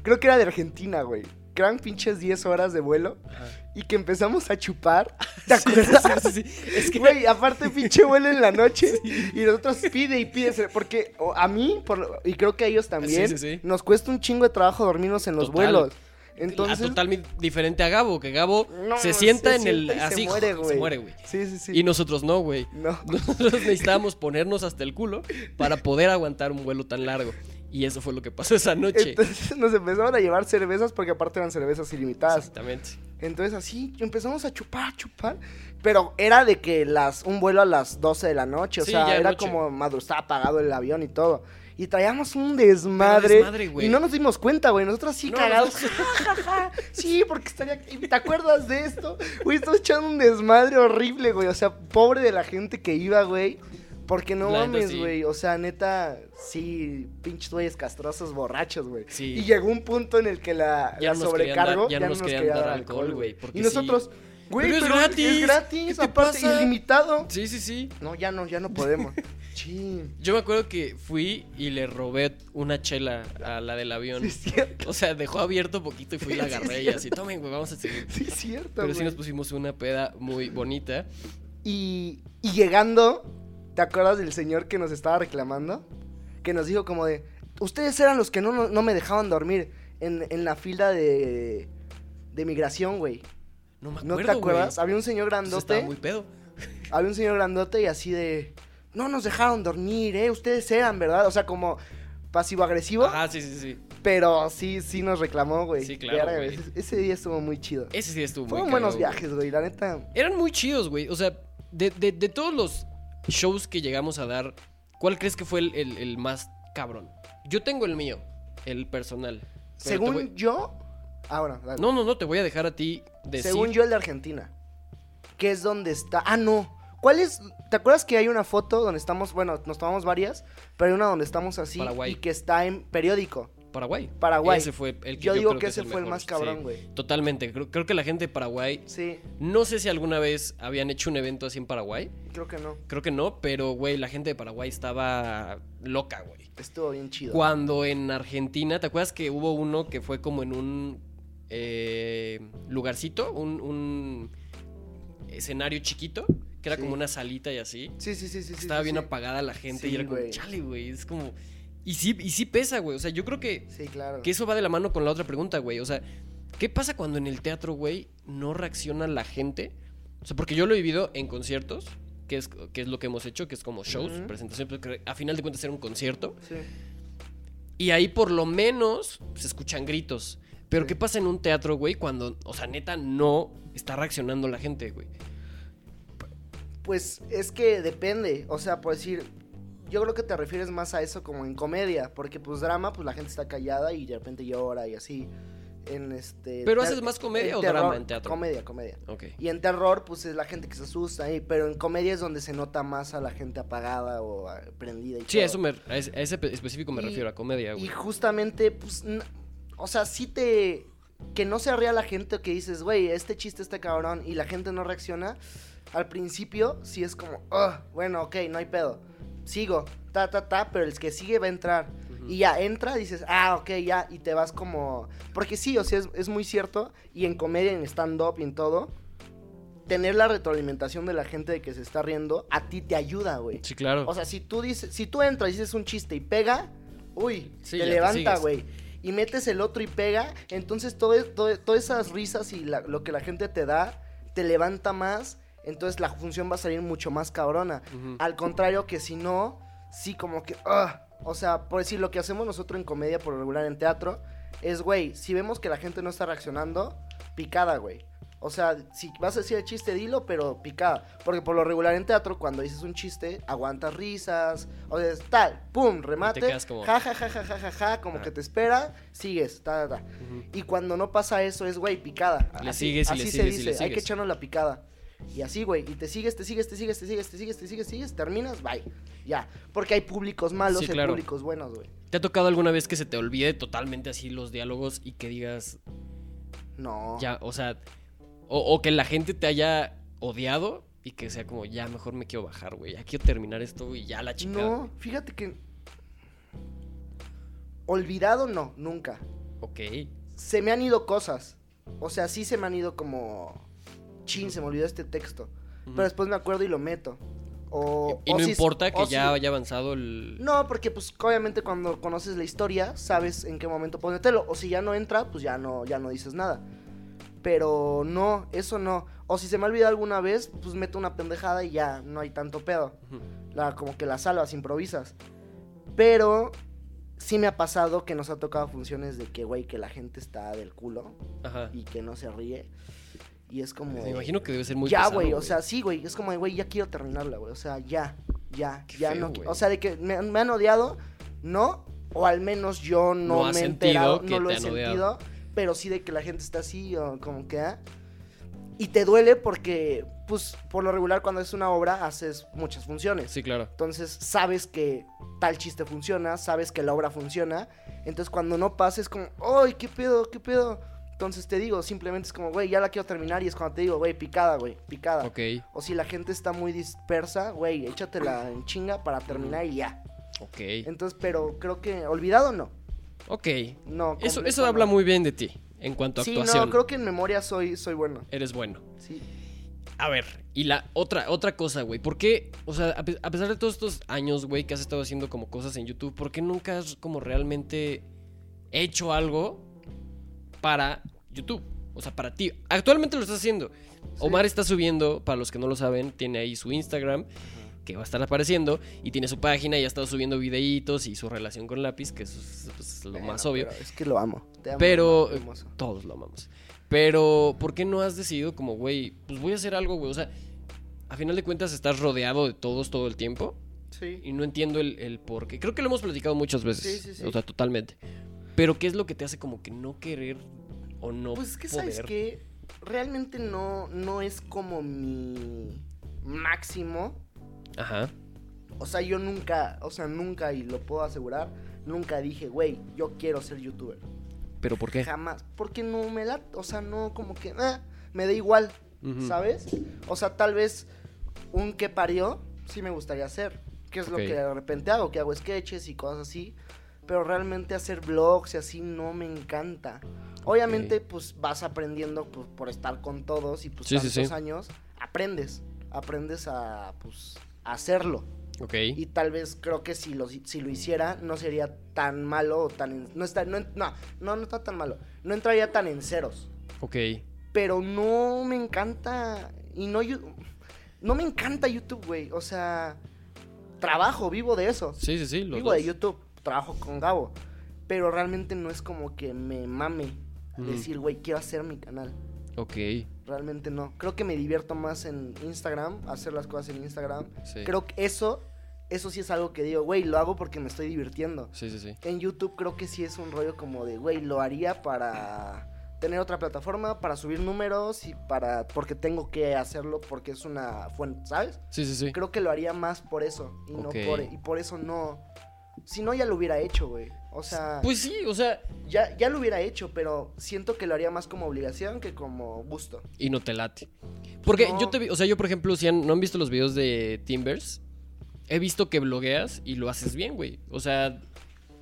Creo que era de Argentina, güey. Que eran pinches 10 horas de vuelo. Ajá. Y que empezamos a chupar. ¿Te Sí, acuerdas? sí, sí, sí. Es que Güey, aparte pinche vuelo en la noche y nosotros pide y pide, porque a mí, por, y creo que a ellos también, nos cuesta un chingo de trabajo dormirnos en los Total. vuelos. Entonces, Entonces, totalmente diferente a Gabo, que Gabo no, se sienta se en el sienta y así se muere, se güey. muere, güey. Sí, sí, sí. Y nosotros no, güey. No. Nosotros necesitábamos ponernos hasta el culo para poder aguantar un vuelo tan largo. Y eso fue lo que pasó esa noche. Entonces nos empezaron a llevar cervezas porque aparte eran cervezas ilimitadas. Exactamente. Entonces así empezamos a chupar, chupar. Pero era de que las un vuelo a las 12 de la noche. O Sí, sea, era noche. como madrugada, estaba apagado el avión y todo. Y traíamos un desmadre. desmadre, güey. y no nos dimos cuenta, güey. Nosotros así No, cagados. Sí, porque estaría. ¿Te acuerdas de esto? Güey, estamos echando un desmadre horrible, güey. O sea, pobre de la gente que iba, güey. Porque no La mames, sí. güey. O sea, neta, sí, pinches güeyes castrosos, borrachos, güey. Sí. Y llegó un punto en el que la, Ya la dar- sobrecargo ya no nos querían dar alcohol, güey, Y nosotros, güey, Pero pero, es es gratis, gratis, ¿qué te aparte, pasa? ilimitado. Sí, sí, sí. No, ya no, ya no podemos. Chin. Yo me acuerdo que fui y le robé una chela a la del avión. Sí, es cierto. O sea, dejó abierto poquito y fui y la agarré y así, tomen, güey, vamos a seguir. Sí, es cierto. Pero sí nos pusimos una peda muy bonita. Y, y llegando, ¿te acuerdas del señor que nos estaba reclamando? Que nos dijo como de, ustedes eran los que no, no, no me dejaban dormir en, en la fila de, de migración, güey. No me ¿No acuerdo, te acuerdas? Había un señor Pues grandote. estaba muy pedo. Había un señor grandote y así de, no nos dejaron dormir, ¿eh? Ustedes eran, ¿verdad? O sea, como pasivo-agresivo. Ajá, sí, sí, sí. Pero sí, sí nos reclamó, güey. Sí, claro, güey. Ese, día estuvo muy chido. Ese sí estuvo muy Fueron buenos viajes, güey. La neta. Eran muy chidos, güey. O sea, de, de- de todos los shows que llegamos a dar, ¿cuál crees que fue el, el- el más cabrón? Yo tengo el mío, el personal. Según voy- yo. Ah, bueno, dale. No, no, no, te voy a dejar a ti decir. Según yo, el de Argentina. Que es donde está. Ah, no. ¿Cuál es? ¿Te acuerdas que hay una foto donde estamos? Bueno, nos tomamos varias, pero hay una donde estamos así Paraguay. y que está en periódico. Paraguay. Paraguay. Ese fue el que Yo digo creo que es ese fue el mejor, más cabrón, sí. güey. Totalmente. Creo, creo que la gente de Paraguay. Sí, No sé si alguna vez habían hecho un evento así en Paraguay. creo que no. Creo que no, pero, güey, la gente de Paraguay estaba loca, güey. Estuvo bien chido. Cuando en Argentina, ¿te acuerdas que hubo uno que fue como en un eh, lugarcito? Un, un escenario chiquito, que era Sí. como una salita y así. Sí, sí, sí, sí. Estaba sí, bien sí. apagada la gente y era como, chale, güey. Es como. Y sí, y sí pesa, güey. O sea, yo creo que, Sí, claro. que eso va de la mano con la otra pregunta, güey. O sea, ¿qué pasa cuando en el teatro, güey, no reacciona la gente? O sea, porque yo lo he vivido en conciertos, que es, que es lo que hemos hecho, que es como shows, presentaciones, porque a final de cuentas era un concierto. Sí. Y ahí por lo menos se escuchan gritos. Pero Sí. ¿qué pasa en un teatro, güey, cuando, o sea, neta, no está reaccionando la gente, güey? Pues es que depende, o sea, por decir, yo creo que te refieres más a eso como en comedia, porque pues drama, pues la gente está callada y de repente llora y así. En este ¿Pero haces más comedia o drama en teatro? Comedia, comedia. Ok. Y en terror, pues es la gente que se asusta, y, pero en comedia es donde se nota más a la gente apagada o ah, prendida y Sí, todo. eso me, a ese, específico me Y- refiero, a comedia, Y güey. justamente, pues, o sea, sí te... Que no se ría la gente que dices, güey, este chiste está cabrón y la gente no reacciona. al principio sí es como, "Ugh, bueno, ok, no hay pedo. Sigo, ta, ta, ta, pero el que sigue va a entrar. Y ya entra, dices, ah, ok, ya, y te vas como... Porque sí, o sea, es, es muy cierto, y en comedia, en stand-up y en todo, tener la retroalimentación de la gente de que se está riendo, a ti te ayuda, güey. Sí, claro. O sea, si tú dices, si tú entras y dices un chiste y pega, uy, Sí, te levanta, güey. Y metes el otro y pega, entonces todo, todo- todas esas risas y la- lo que la gente te da, te levanta más, entonces la función va a salir mucho más cabrona. Al contrario que si no, sí como que, ah, o sea, por decir, lo que hacemos nosotros en comedia por lo regular en teatro, es, güey, si vemos que la gente no está reaccionando, picada, güey. O sea, si vas a decir el chiste, dilo, pero picada. Porque por lo regular en teatro, cuando dices un chiste, aguantas risas. O sea, tal, pum, remate. quedas como- Ja, ja, ja, ja, ja, ja, ja, como Ah. que te espera, sigues, ta, ta. Y cuando no pasa eso, es, güey, picada. Le así sigues y así le se sigues y dice, hay que echarnos la picada. Y así, güey, y te sigues, te sigues, te sigues, te sigues, te sigues, te sigues, te sigues, terminas, bye. Ya. Porque hay públicos malos Sí, y claro. públicos buenos, güey. ¿Te ha tocado alguna vez que se te olvide totalmente así los diálogos y que digas, No. ya, o sea, o, o que la gente te haya odiado y que sea como, ya, mejor me quiero bajar, güey, ya quiero terminar esto y ya la chica. No, fíjate que. Olvidado, no, nunca. Ok. Se me han ido cosas. O sea, sí se me han ido como. Chin, se me olvidó este texto. Ujú. Pero después me acuerdo y lo meto. O, Y o no si- importa que ya si- haya avanzado el... No, porque pues obviamente cuando conoces la historia, sabes en qué momento ponértelo. O si ya no entra, pues ya no, ya no dices nada. Pero no, eso no. O si se me ha olvidado alguna vez, pues meto una pendejada y ya no hay tanto pedo. La, como que la salvas, improvisas. Pero sí me ha pasado que nos ha tocado funciones de que, güey, que la gente está del culo Ajá. y que no se ríe. Y es como... Me imagino que debe ser muy ya, güey, o sea, sí, güey, es como, güey, ya quiero terminarla, güey, o sea, ya, ya, Qué ya feo, no, o sea, de que me, han- me han odiado, no, o al menos yo no, No me he enterado, no lo he odiado. sentido, pero sí de que la gente está así, o como que, ah, y te duele porque, pues, por lo regular cuando es una obra haces muchas funciones, Sí, claro. entonces sabes que tal chiste funciona, sabes que la obra funciona. Entonces cuando no pasa es como, ¡ay, qué pedo, qué pedo! Entonces te digo, simplemente es como, güey, ya la quiero terminar y es cuando te digo, güey, picada, güey, picada. Ok, O si la gente está muy dispersa, güey, échatela en chinga para terminar y ya. ok. Entonces, pero creo que, olvidado no. Ok. No. Eso, eso habla muy bien de ti en cuanto a Sí, actuación. no, creo que en memoria soy, soy bueno. Eres bueno. Sí. A ver, y la otra, otra cosa, güey. ¿Por qué, o sea, a, pe- a pesar de todos estos años, güey, que has estado haciendo como cosas en YouTube, ¿por qué nunca has como realmente hecho algo para YouTube? O sea, para ti. Actualmente lo estás haciendo. Omar está subiendo, para los que no lo saben, tiene ahí su Instagram, que va a estar apareciendo, y tiene su página y ha estado subiendo videitos y su relación con Lápiz, que eso es pues, lo Bueno, más obvio. es que lo amo. Te amo, Pero todos lo amamos. Pero, ¿por qué no has decidido como, güey, pues voy a hacer algo, güey? O sea, a final de cuentas estás rodeado de todos todo el tiempo Sí. y no entiendo el, el por qué. Creo que lo hemos platicado muchas veces. Sí, sí, sí. O sea, totalmente. Pero, ¿qué es lo que te hace como que no querer o no Pues es que, poder? ¿sabes qué? Realmente no, no es como mi máximo. Ajá. O sea, yo nunca, o sea, nunca, y lo puedo asegurar, nunca dije, güey, yo quiero ser youtuber. ¿Pero por qué? Jamás. Porque no me la, o sea, no como que, ah, me da igual. ¿sabes? O sea, tal vez un que parió, sí me gustaría hacer. Que es lo que de repente hago, que hago sketches y cosas así. Pero realmente hacer vlogs y así no me encanta. Obviamente, pues vas aprendiendo pues, por estar con todos y pues Sí, tantos sí. años. Aprendes. Aprendes a, pues, hacerlo. Ok. Y tal vez creo que si lo, si lo hiciera no sería tan malo o tan... no, está, no, no, no, no está tan malo. No entraría tan en ceros. Ok. Pero no me encanta... Y no... No me encanta YouTube, güey. O sea... Trabajo, vivo de eso. Sí, sí, sí. Los vivo dos. de YouTube. Trabajo con Gabo. Pero realmente no es como que me mame decir, güey, quiero hacer mi canal. Ok. Realmente no. Creo que me divierto más en Instagram, hacer las cosas en Instagram. Sí. Creo que eso, eso sí es algo que digo, güey, lo hago porque me estoy divirtiendo. Sí, sí, sí. En YouTube creo que sí es un rollo como de, güey, lo haría para tener otra plataforma, para subir números y para, porque tengo que hacerlo porque es una fuente, ¿sabes? Sí, sí, sí. Creo que lo haría más por eso y no por, y por eso no, Si no, ya lo hubiera hecho, güey. O sea. Pues sí, o sea. Ya, ya lo hubiera hecho, pero siento que lo haría más como obligación que como gusto. Y no te late. Porque yo te vi, o sea, yo por ejemplo, si no han visto los videos de Timbers, he visto que blogueas y lo haces bien, güey. O sea.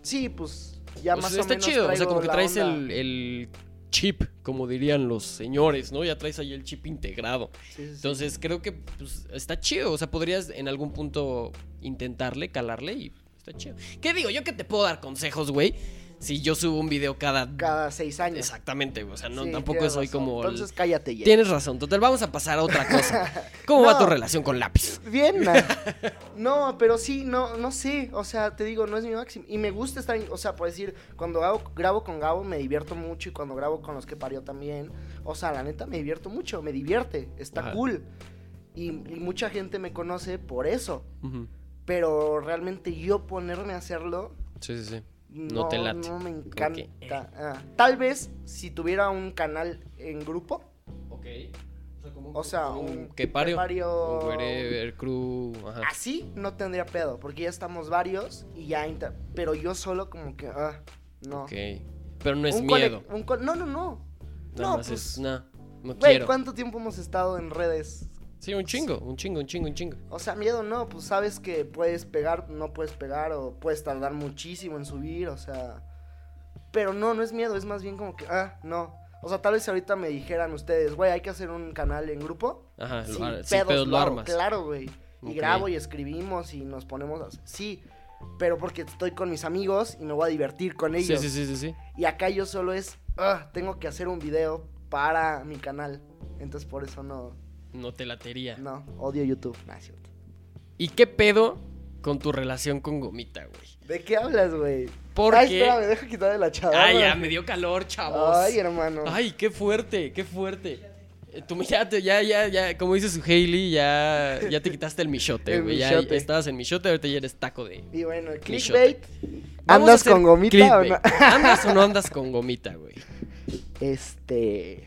Sí, pues ya más o está chido. O sea, como que traes el, el, chip, como dirían los señores, ¿no? Ya traes ahí el chip integrado. Entonces creo que pues, está chido. O sea, podrías en algún punto intentarle, calarle y está chido. ¿Qué digo? Yo que te puedo dar consejos, güey si yo subo un video cada... Cada seis años. Exactamente, o sea, no, tampoco soy como... Entonces cállate ya. Tienes razón, total, vamos a pasar a otra cosa. ¿Cómo va tu relación con lápiz? Bien, no, pero sí, no, no sé, o sea, te digo, no es mi máximo. Y me gusta estar, o sea, por decir, cuando grabo con Gabo me divierto mucho y cuando grabo con los que parió también, o sea, la neta me divierto mucho, me divierte, está cool. Y, mucha gente me conoce por eso. Pero realmente yo ponerme a hacerlo... Sí, sí, sí no, te late. No me encanta. Ah, tal vez si tuviera un canal en grupo. Ok. O sea, un, que pario, un crew, Así no tendría pedo, porque ya estamos varios y ya. Pero yo solo, como que. Ah, no. Ok. Pero no es miedo. no, no, no. no, pues, es, no, no quiero. ¿Cuánto tiempo hemos estado en redes Sí, un chingo, un chingo, un chingo, un chingo. O sea, miedo no, pues sabes que puedes pegar, no puedes pegar, o puedes tardar muchísimo en subir, o sea. Pero no, no es miedo, es más bien como que, ah, no. O sea, tal vez ahorita me dijeran ustedes, güey, hay que hacer un canal en grupo. Ajá, sí, pedos, lo armas. Claro, güey. Y grabo y escribimos y nos ponemos a... Sí, pero porque estoy con mis amigos y me voy a divertir con ellos. Sí, sí, sí, sí. Y acá yo solo es, ah, tengo que hacer un video para mi canal. Entonces por eso no, no te latería. No, odio YouTube. ¿Y qué pedo con tu relación con Gomita, güey? ¿De qué hablas, güey? Porque... Ay, espera, me deja quitar de la chava. Ay, ya, me dio calor, chavos. Ay, hermano. Ay, qué fuerte, qué fuerte. Eh, tú ya, ya, ya, ya, como dice su Hailey, ya, ya te quitaste el michote, güey. Ya estabas en michote, ahorita ya eres taco de. Y bueno, clickbait. ¿Andas con gomita o no? ¿Andas o no andas con gomita, güey? Este.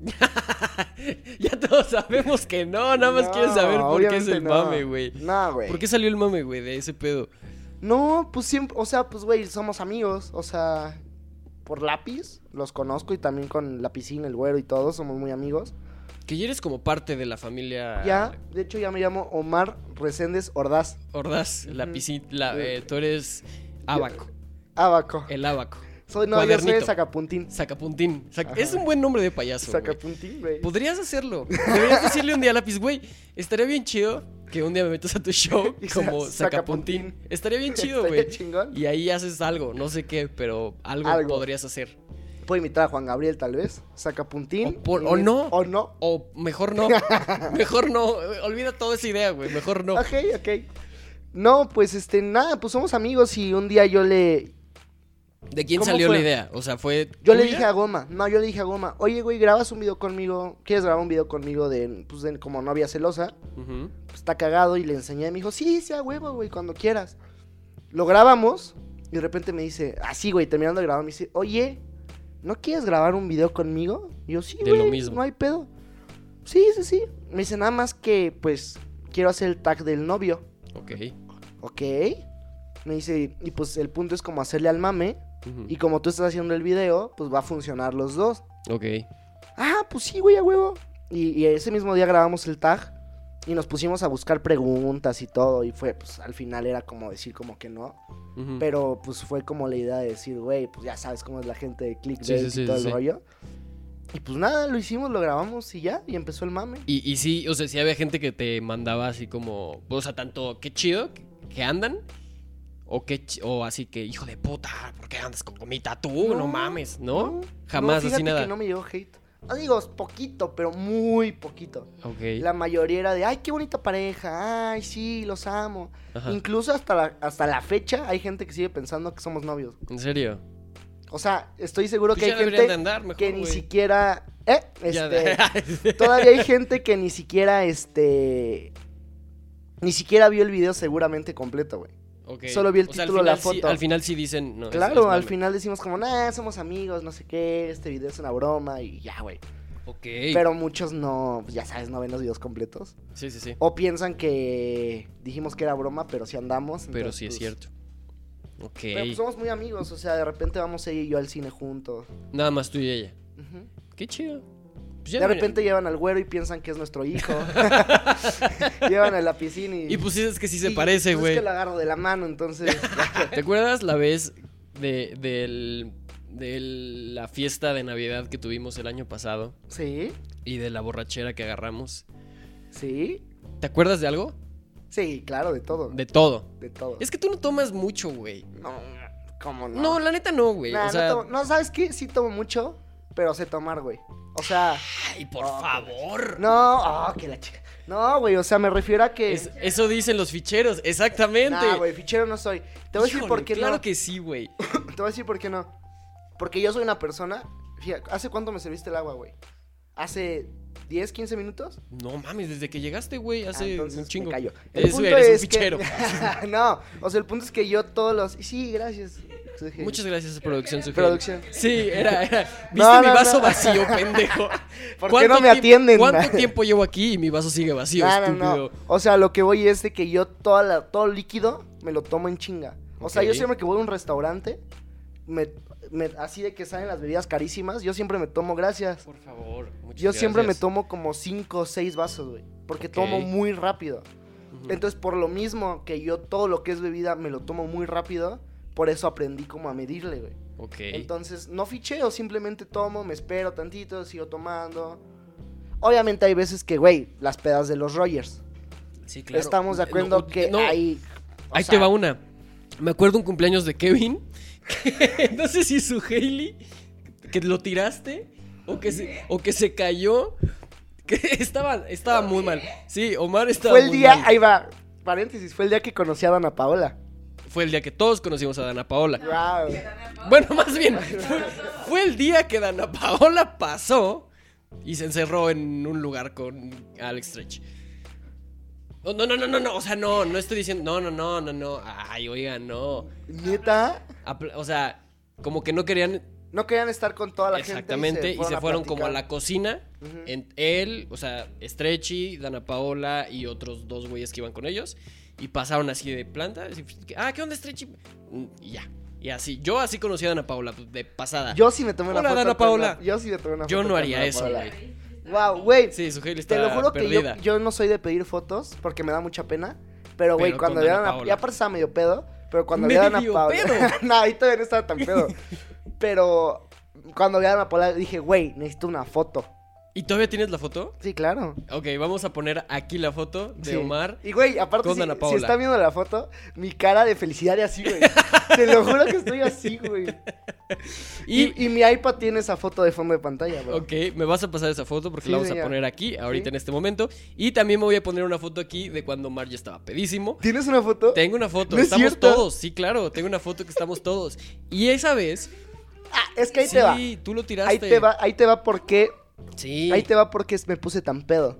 ya todos sabemos que no, nada más quieren saber por qué es el mame, güey. No, güey. ¿Por qué salió el mame, güey, de ese pedo? No, pues siempre, o sea, pues, güey, somos amigos, o sea, por lápiz, los conozco y también con la piscina, el güero y todo, somos muy amigos. Que ya eres como parte de la familia. Ya, de hecho ya me llamo Omar Reséndez Ordaz. Ordaz, la piscina, eh, tú eres Abaco. Abaco. El Abaco. Soy, no, yo soy Sacapuntín. Sacapuntín. es un buen nombre de payaso. Sacapuntín, güey. Podrías hacerlo. Deberías decirle un día a lápiz, güey. Estaría bien chido que un día me metas a tu show como Sacapuntín. Estaría bien chido, güey. Y ahí haces algo, no sé qué, pero algo, podrías hacer. Puedo invitar a Juan Gabriel, tal vez. Sacapuntín. O, o no. O no. O mejor no. mejor no. Olvida toda esa idea, güey. Mejor no. Ok, ok. No, pues este, nada, pues somos amigos y un día yo le ¿De quién salió la idea? O sea, fue. Yo le dije a Goma, no, yo le dije a Goma, oye, güey, grabas un video conmigo, ¿quieres grabar un video conmigo de, pues, de como novia celosa? pues, está cagado y le enseñé, me dijo, sí, sea huevo, güey, cuando quieras. Lo grabamos y de repente me dice, así, güey, terminando de grabar, me dice, oye, ¿no quieres grabar un video conmigo? Y yo, sí, güey, no hay pedo. Sí, sí, sí. Me dice, nada más que, pues, quiero hacer el tag del novio. Ok. Ok. Me dice, y pues el punto es como hacerle al mame y como tú estás haciendo el video, pues va a funcionar los dos. Ok. Ah, pues sí, güey, a huevo. Y, ese mismo día grabamos el tag y nos pusimos a buscar preguntas y todo. Y fue, pues al final era como decir como que no. Pero pues fue como la idea de decir, güey, pues ya sabes cómo es la gente de clickbait y todo el rollo. Y pues nada, lo hicimos, lo grabamos y ya, y empezó el mame. Y, y sí, o sea, sí había gente que te mandaba así como, o sea, tanto, qué chido que andan, o, que, o así que, hijo de puta, ¿por qué andas con comita tú? No, mames, ¿no? Jamás así nada. Que no me llegó hate. Digo poquito, pero muy poquito. Ok. La mayoría era de, ay, qué bonita pareja, ay, sí, los amo. Incluso hasta la, hasta la fecha hay gente que sigue pensando que somos novios. ¿En serio? O sea, estoy seguro pues que hay gente que ni siquiera... ¿Eh? Este, todavía hay gente que ni siquiera, este... Ni siquiera vio el video seguramente completo, güey. Solo vi el título, la foto. al final sí dicen. No, claro, al final decimos como, nah, somos amigos, no sé qué, este video es una broma y ya, güey. Ok. Pero muchos no, ya sabes, no ven los videos completos. Sí, sí, sí. O piensan que dijimos que era broma, pero sí andamos. Pero entonces, sí es pues, cierto. Ok. Pero pues, somos muy amigos, o sea, de repente vamos ella y yo al cine juntos. Nada más tú y ella. Ujú. Qué chido. Pues De repente llevan al güero y piensan que es nuestro hijo. llevan a la piscina y... Y pues es que sí se y, parece, pues, güey. Es que lo agarro de la mano, entonces... ¿Te acuerdas la vez de, del, de la fiesta de Navidad que tuvimos el año pasado? sí, Y de la borrachera que agarramos. sí, ¿Te acuerdas de algo? sí, claro, de todo. De todo. De todo. Es que tú no tomas mucho, güey. No, ¿cómo no? No, la neta no, güey. Nah, o sea, no, tomo- no, ¿sabes qué? Sí tomo mucho, pero sé tomar, güey. O sea, ay, por Oh, favor. no, oh, que la chica. No, güey, o sea, me refiero a que... Es- eso dicen los ficheros, exactamente. Nah, güey, fichero no soy. Te voy a decir por qué claro no. que sí, güey. Te voy a decir por qué no. Porque yo soy una persona... Fíjate, ¿hace cuánto me serviste el agua, güey? ¿Hace 10, 15 minutos? No mames, desde que llegaste, güey, Ah, hace entonces un me chingo. callo. El Eso punto eres un es que- fichero. no, o sea, el punto es que yo todos los... Sí, gracias. Dije, Muchas gracias, producción. Producción. Sí, era, era. ¿Viste No, mi no, vaso no. vacío, pendejo? ¿Por qué ¿Cuánto no me atienden? ¿Cuánto tiempo llevo aquí y mi vaso sigue vacío, estúpido? no. O sea, lo que voy es de que yo toda la, todo líquido me lo tomo en chinga. O sea, yo siempre que voy a un restaurante, me, me- así de que salen las bebidas carísimas, yo siempre me tomo gracias. Por favor. muchas Yo siempre me tomo como 5 o 6 vasos, güey. Porque tomo muy rápido. Entonces, por lo mismo que yo todo lo que es bebida me lo tomo muy rápido, por eso aprendí como a medirle, güey. Ok. Entonces, no ficheo, simplemente tomo, me espero tantito, sigo tomando. Obviamente hay veces que, güey, las pedas de los Rogers. sí, claro. Estamos de acuerdo No, que no, hay... Ahí sea, te va una. Me acuerdo un cumpleaños de Kevin. que no sé si su Hailey. Que lo tiraste. O que se, o que se cayó. Que estaba, estaba muy mal. Sí, Omar estaba Fue el muy día, mal. ahí va, paréntesis, fue el día que conocí a Dana Paola. Fue el día que todos conocimos a Dana Paola. Wow. Bueno, más bien, fue, fue el día que Dana Paola pasó y se encerró en un lugar con Alex Stretch. No, no, no, no, no, o sea, no, no estoy diciendo, no, no, no, no, no, ay, oiga, no. Neta, O sea, como que no querían no querían estar con toda la exactamente gente. y se fueron como a la cocina. En él, o sea, Stretchy, Dana Paola y otros dos güeyes que iban con ellos. Y pasaron así de planta. así, ah, ¿qué onda, Stretchy? Mm, Y ya. Y así. Yo así conocí a Dana Paola, pues, de pasada. Yo sí me tomé una Hola, foto. Con Paola. la- Yo sí me tomé una Yo foto no con haría eso, güey. Wow, güey. Sí, su Hailey Te está lo juro que yo, yo no soy de pedir fotos porque me da mucha pena. Pero, güey, cuando con vi a. Ya estaba medio pedo. Pero cuando vi a Dana ¿Medio Paola. pedo? no, ahí todavía no estaba tan pedo. pero cuando vi a Paola dije, güey, necesito una foto. ¿Y todavía tienes la foto? Sí, claro. Ok, vamos a poner aquí la foto de Sí. Omar. Y, güey, aparte, con si, Paola. están viendo la foto, mi cara de felicidad es así, güey. Te lo juro que estoy así, güey. Y, Y, y mi iPad tiene esa foto de fondo de pantalla, güey. Ok, me vas a pasar esa foto porque Sí, la vamos a poner aquí, ahorita Sí. en este momento. Y también me voy a poner una foto aquí de cuando Omar ya estaba pedísimo. ¿Tienes una foto? Tengo una foto, ¿No es estamos todos, sí, claro, tengo una foto que estamos todos. Y esa vez, Ah, es que ahí sí, te va. tú lo tiraste. Ahí te va, ahí te va porque Sí. Ahí te va porque me puse tan pedo.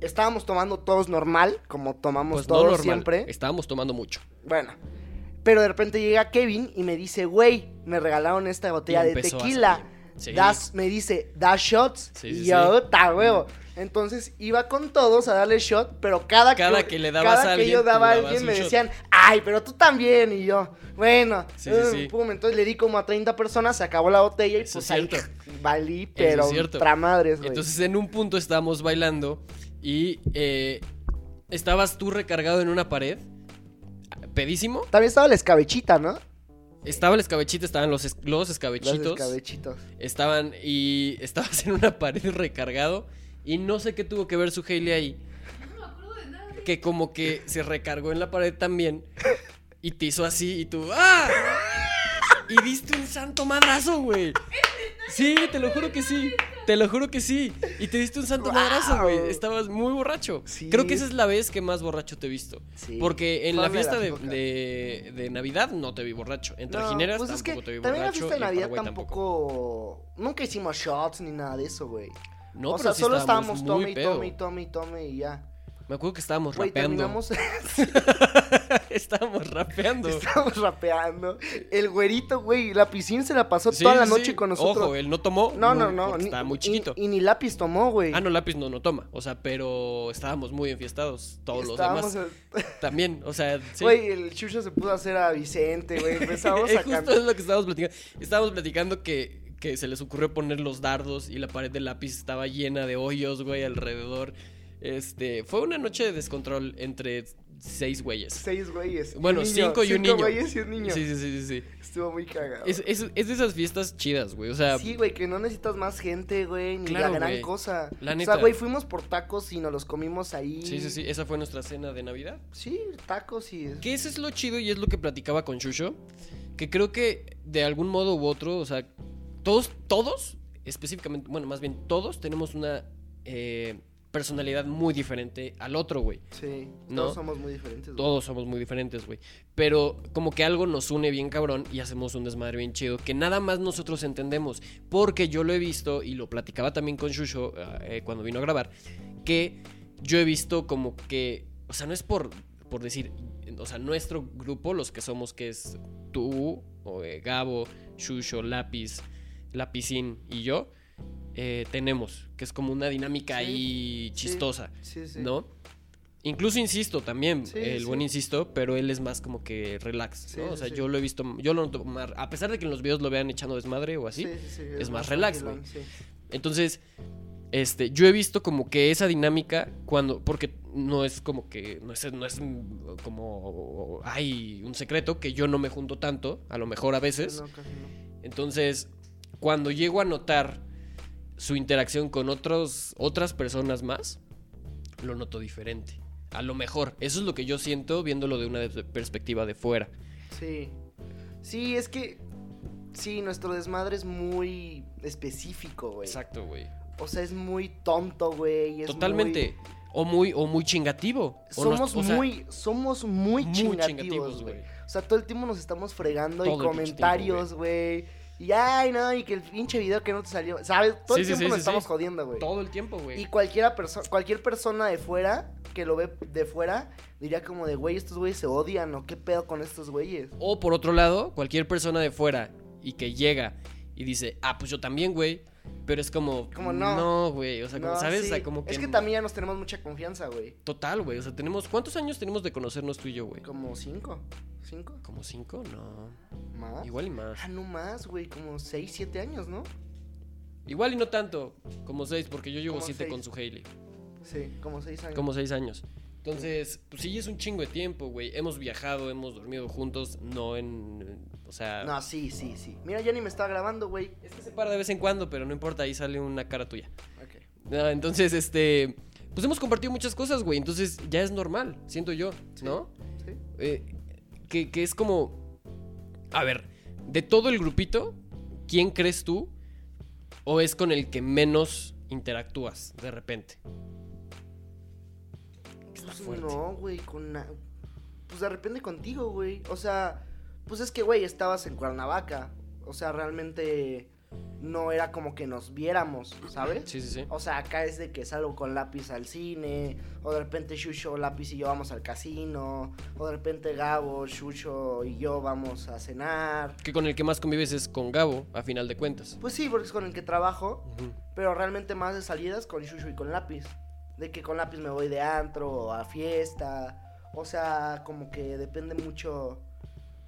Estábamos tomando todos normal, como tomamos pues todos siempre. estábamos tomando mucho. Bueno. Pero de repente llega Kevin y me dice, güey, me regalaron esta botella de tequila. Sí. Das, me dice, da shots. Sí, y sí, yo, ta huevo. Entonces iba con todos a darle shot, pero cada, Cada que le dabas cada a que yo daba a alguien me shot. decían, ay, pero tú también. Y yo, bueno, Sí, sí, sí. pum, entonces le di como a 30 personas, se acabó la botella y Eso pues es ahí valí, pero es cierto. tramadres, güey. Entonces en un punto estábamos bailando y eh, estabas tú recargado en una pared, pedísimo. También estaba la escabechita, ¿no? Estaba el escabechito, estaban los, es- los Los escabechitos. escabechitos. Estaban y estabas en una pared recargado y no sé qué tuvo que ver su Hailey ahí. Que como que se recargó en la pared también y te hizo así y tú ¡ah! Y diste un santo madrazo, güey. Sí, te lo juro que sí. Te lo juro que sí. Y te diste un santo madrazo, güey. Estabas muy borracho. Sí. Creo que esa es la vez que más borracho te he visto. Sí. Porque en Fue la de fiesta de, de- de Navidad no te vi borracho. En No, Trajineras pues es que tampoco te vi también la borracho. fiesta de y en Navidad tampoco... Nunca hicimos shots ni nada de eso, güey. No, o pero sea, sí solo estábamos estábamos muy tome y pedo. tome y tome y tome y ya. Me acuerdo que estábamos Güey, rapeando. terminamos. estábamos rapeando. Estábamos rapeando. El güerito, güey, la piscina se la pasó Sí, toda la noche sí. con nosotros. Ojo, él no tomó. no, no, no. ni- Estaba muy chiquito. Y, ni lápiz tomó, güey. Ah, no, lápiz no, no toma. O sea, pero estábamos muy enfiestados. Todos Estábamos, los demás también. O sea, sí. Güey, el chucho se pudo hacer a Vicente, güey. Empezamos a Justo es lo que estábamos platicando. Estábamos platicando que, que se les ocurrió poner los dardos y la pared de lápiz estaba llena de hoyos, güey, alrededor. Este, fue una noche de descontrol entre seis güeyes. Seis güeyes. y Bueno, niño, cinco y un cinco niño. güeyes y un niño. Sí, sí, sí, sí. sí. Estuvo muy cagado. Es, es, es de esas fiestas chidas, güey. O sea, Sí, güey, que no necesitas más gente, güey, ni Claro, la gran güey. cosa. La O neta. sea, güey, fuimos por tacos y nos los comimos ahí. sí, sí, sí. Esa fue nuestra cena de Navidad. Sí, tacos y... Que eso es lo chido y es lo que platicaba con Shusho. Que creo que de algún modo u otro, o sea, todos, todos, específicamente, bueno, más bien todos tenemos una eh, personalidad muy diferente al otro, güey. Sí, ¿No? todos somos muy diferentes. güey. Todos somos muy diferentes, güey. Pero como que algo nos une bien cabrón y hacemos un desmadre bien chido que nada más nosotros entendemos. Porque yo lo he visto y lo platicaba también con Shusho eh, cuando vino a grabar. Que yo he visto como que, o sea, no es por, por decir, o sea, nuestro grupo, los que somos, que es tú, o, eh, Gabo, Shusho, Lápiz, Lapicín y yo, eh, tenemos, que es como una dinámica Sí, ahí chistosa. Sí, sí. ¿no? Incluso insisto también, el buen insisto, pero él es más como que relax, ¿no? O sea, yo lo he visto, yo lo noto más, a pesar de que en los videos lo vean echando desmadre o así, Sí, sí, sí, es más relax, sí. entonces, este, yo he visto como que esa dinámica cuando, porque no es como que, no es, no es como, hay un secreto que yo no me junto tanto, a lo mejor a veces, No, casi no. entonces, cuando llego a notar su interacción con otros, otras personas más, lo noto diferente. A lo mejor, eso es lo que yo siento viéndolo de una perspectiva de fuera. Sí. Sí, es que. Sí, nuestro desmadre es muy específico, güey. Exacto, güey. O sea, es muy tonto, güey. Totalmente. O muy, o muy chingativo. O Somos o sea, muy, somos muy, muy chingativos, güey. O sea, todo el tiempo nos estamos fregando Todo y comentarios, güey. Y ay, no, y que el pinche video que no te salió. ¿Sabes? Todo Sí, el sí, tiempo sí, nos estamos jodiendo, güey. Todo el tiempo, Y güey. cualquiera perso cualquier persona de fuera que lo ve de fuera diría como de, güey, estos güeyes se odian o qué pedo con estos güeyes. O por otro lado, cualquier persona de fuera y que llega y dice, ah, pues yo también, güey. Pero es como, Como no. No, güey. O sea, como, ¿sabes? sí. O sea, como que. Es que también ya nos tenemos mucha confianza, güey. Total, güey. O sea, tenemos. ¿Cuántos años tenemos de conocernos tú y yo, güey? Como cinco. ¿Cinco? ¿Como cinco? No. ¿Más? Igual y más. Ah, no más, güey. Como seis, siete años, ¿no? Igual y no tanto. Como seis, porque yo llevo Como siete seis. con su Hailey. Sí, como seis años. Como seis años. Entonces, pues sí, es un chingo de tiempo, güey. Hemos viajado, hemos dormido juntos, no en. O sea. No, sí, sí, sí. Mira, ya ni me estaba grabando, güey. Es que se para de vez en cuando, pero no importa, ahí sale una cara tuya. Ok. Entonces, este. Pues hemos compartido muchas cosas, güey. Entonces ya es normal, siento yo, Sí. ¿no? Sí. Eh, que, que es como. A ver, de todo el grupito, ¿quién crees tú? ¿O es con el que menos interactúas de repente? Está Pues fuerte. no, güey, con... Pues de repente contigo, güey. O sea, pues es que, güey, estabas en Cuernavaca. O sea, realmente no era como que nos viéramos, ¿sabes? Sí, sí, sí. O sea, acá es de que salgo con lápiz al cine, o de repente Shusho, lápiz y yo vamos al casino, o de repente Gabo, Shusho y yo vamos a cenar. Que con el que más convives es con Gabo, a final de cuentas. Pues sí, porque es con el que trabajo, pero realmente más de salidas con Shusho y con lápiz. De que con lápiz me voy de antro o a fiesta. O sea, como que depende mucho.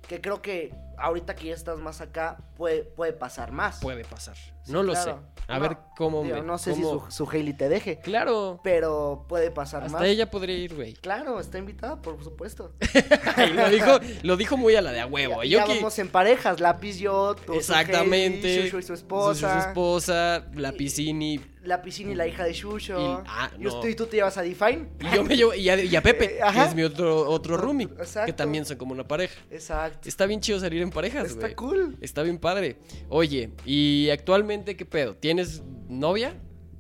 Que creo que ahorita que ya estás más acá, puede, puede pasar más. Puede pasar. Sí, no lo claro. sé. A No, ver cómo digo, me. no sé cómo- si su, su Hailey te deje, Claro. pero puede pasar Hasta más. ella podría ir, güey. Claro, está invitada, por supuesto. Lo, dijo, lo dijo muy a la de a huevo. ya Yo ya que- vamos en parejas, lápiz yo, tú, su Exactamente. Hailey, Shusho y su esposa. Su esposa, la piscini. La piscina y la hija de Shusho. Y- ah, Yo no. estoy, tú te llevas a Define. Y yo me llevo. Y a, y a Pepe, Eh, que es mi otro, otro roomie. Exacto. Que también son como una pareja. Exacto. Está bien chido salir en parejas, Está cool. Está bien padre. Oye, ¿y actualmente qué pedo? ¿Tienes novia?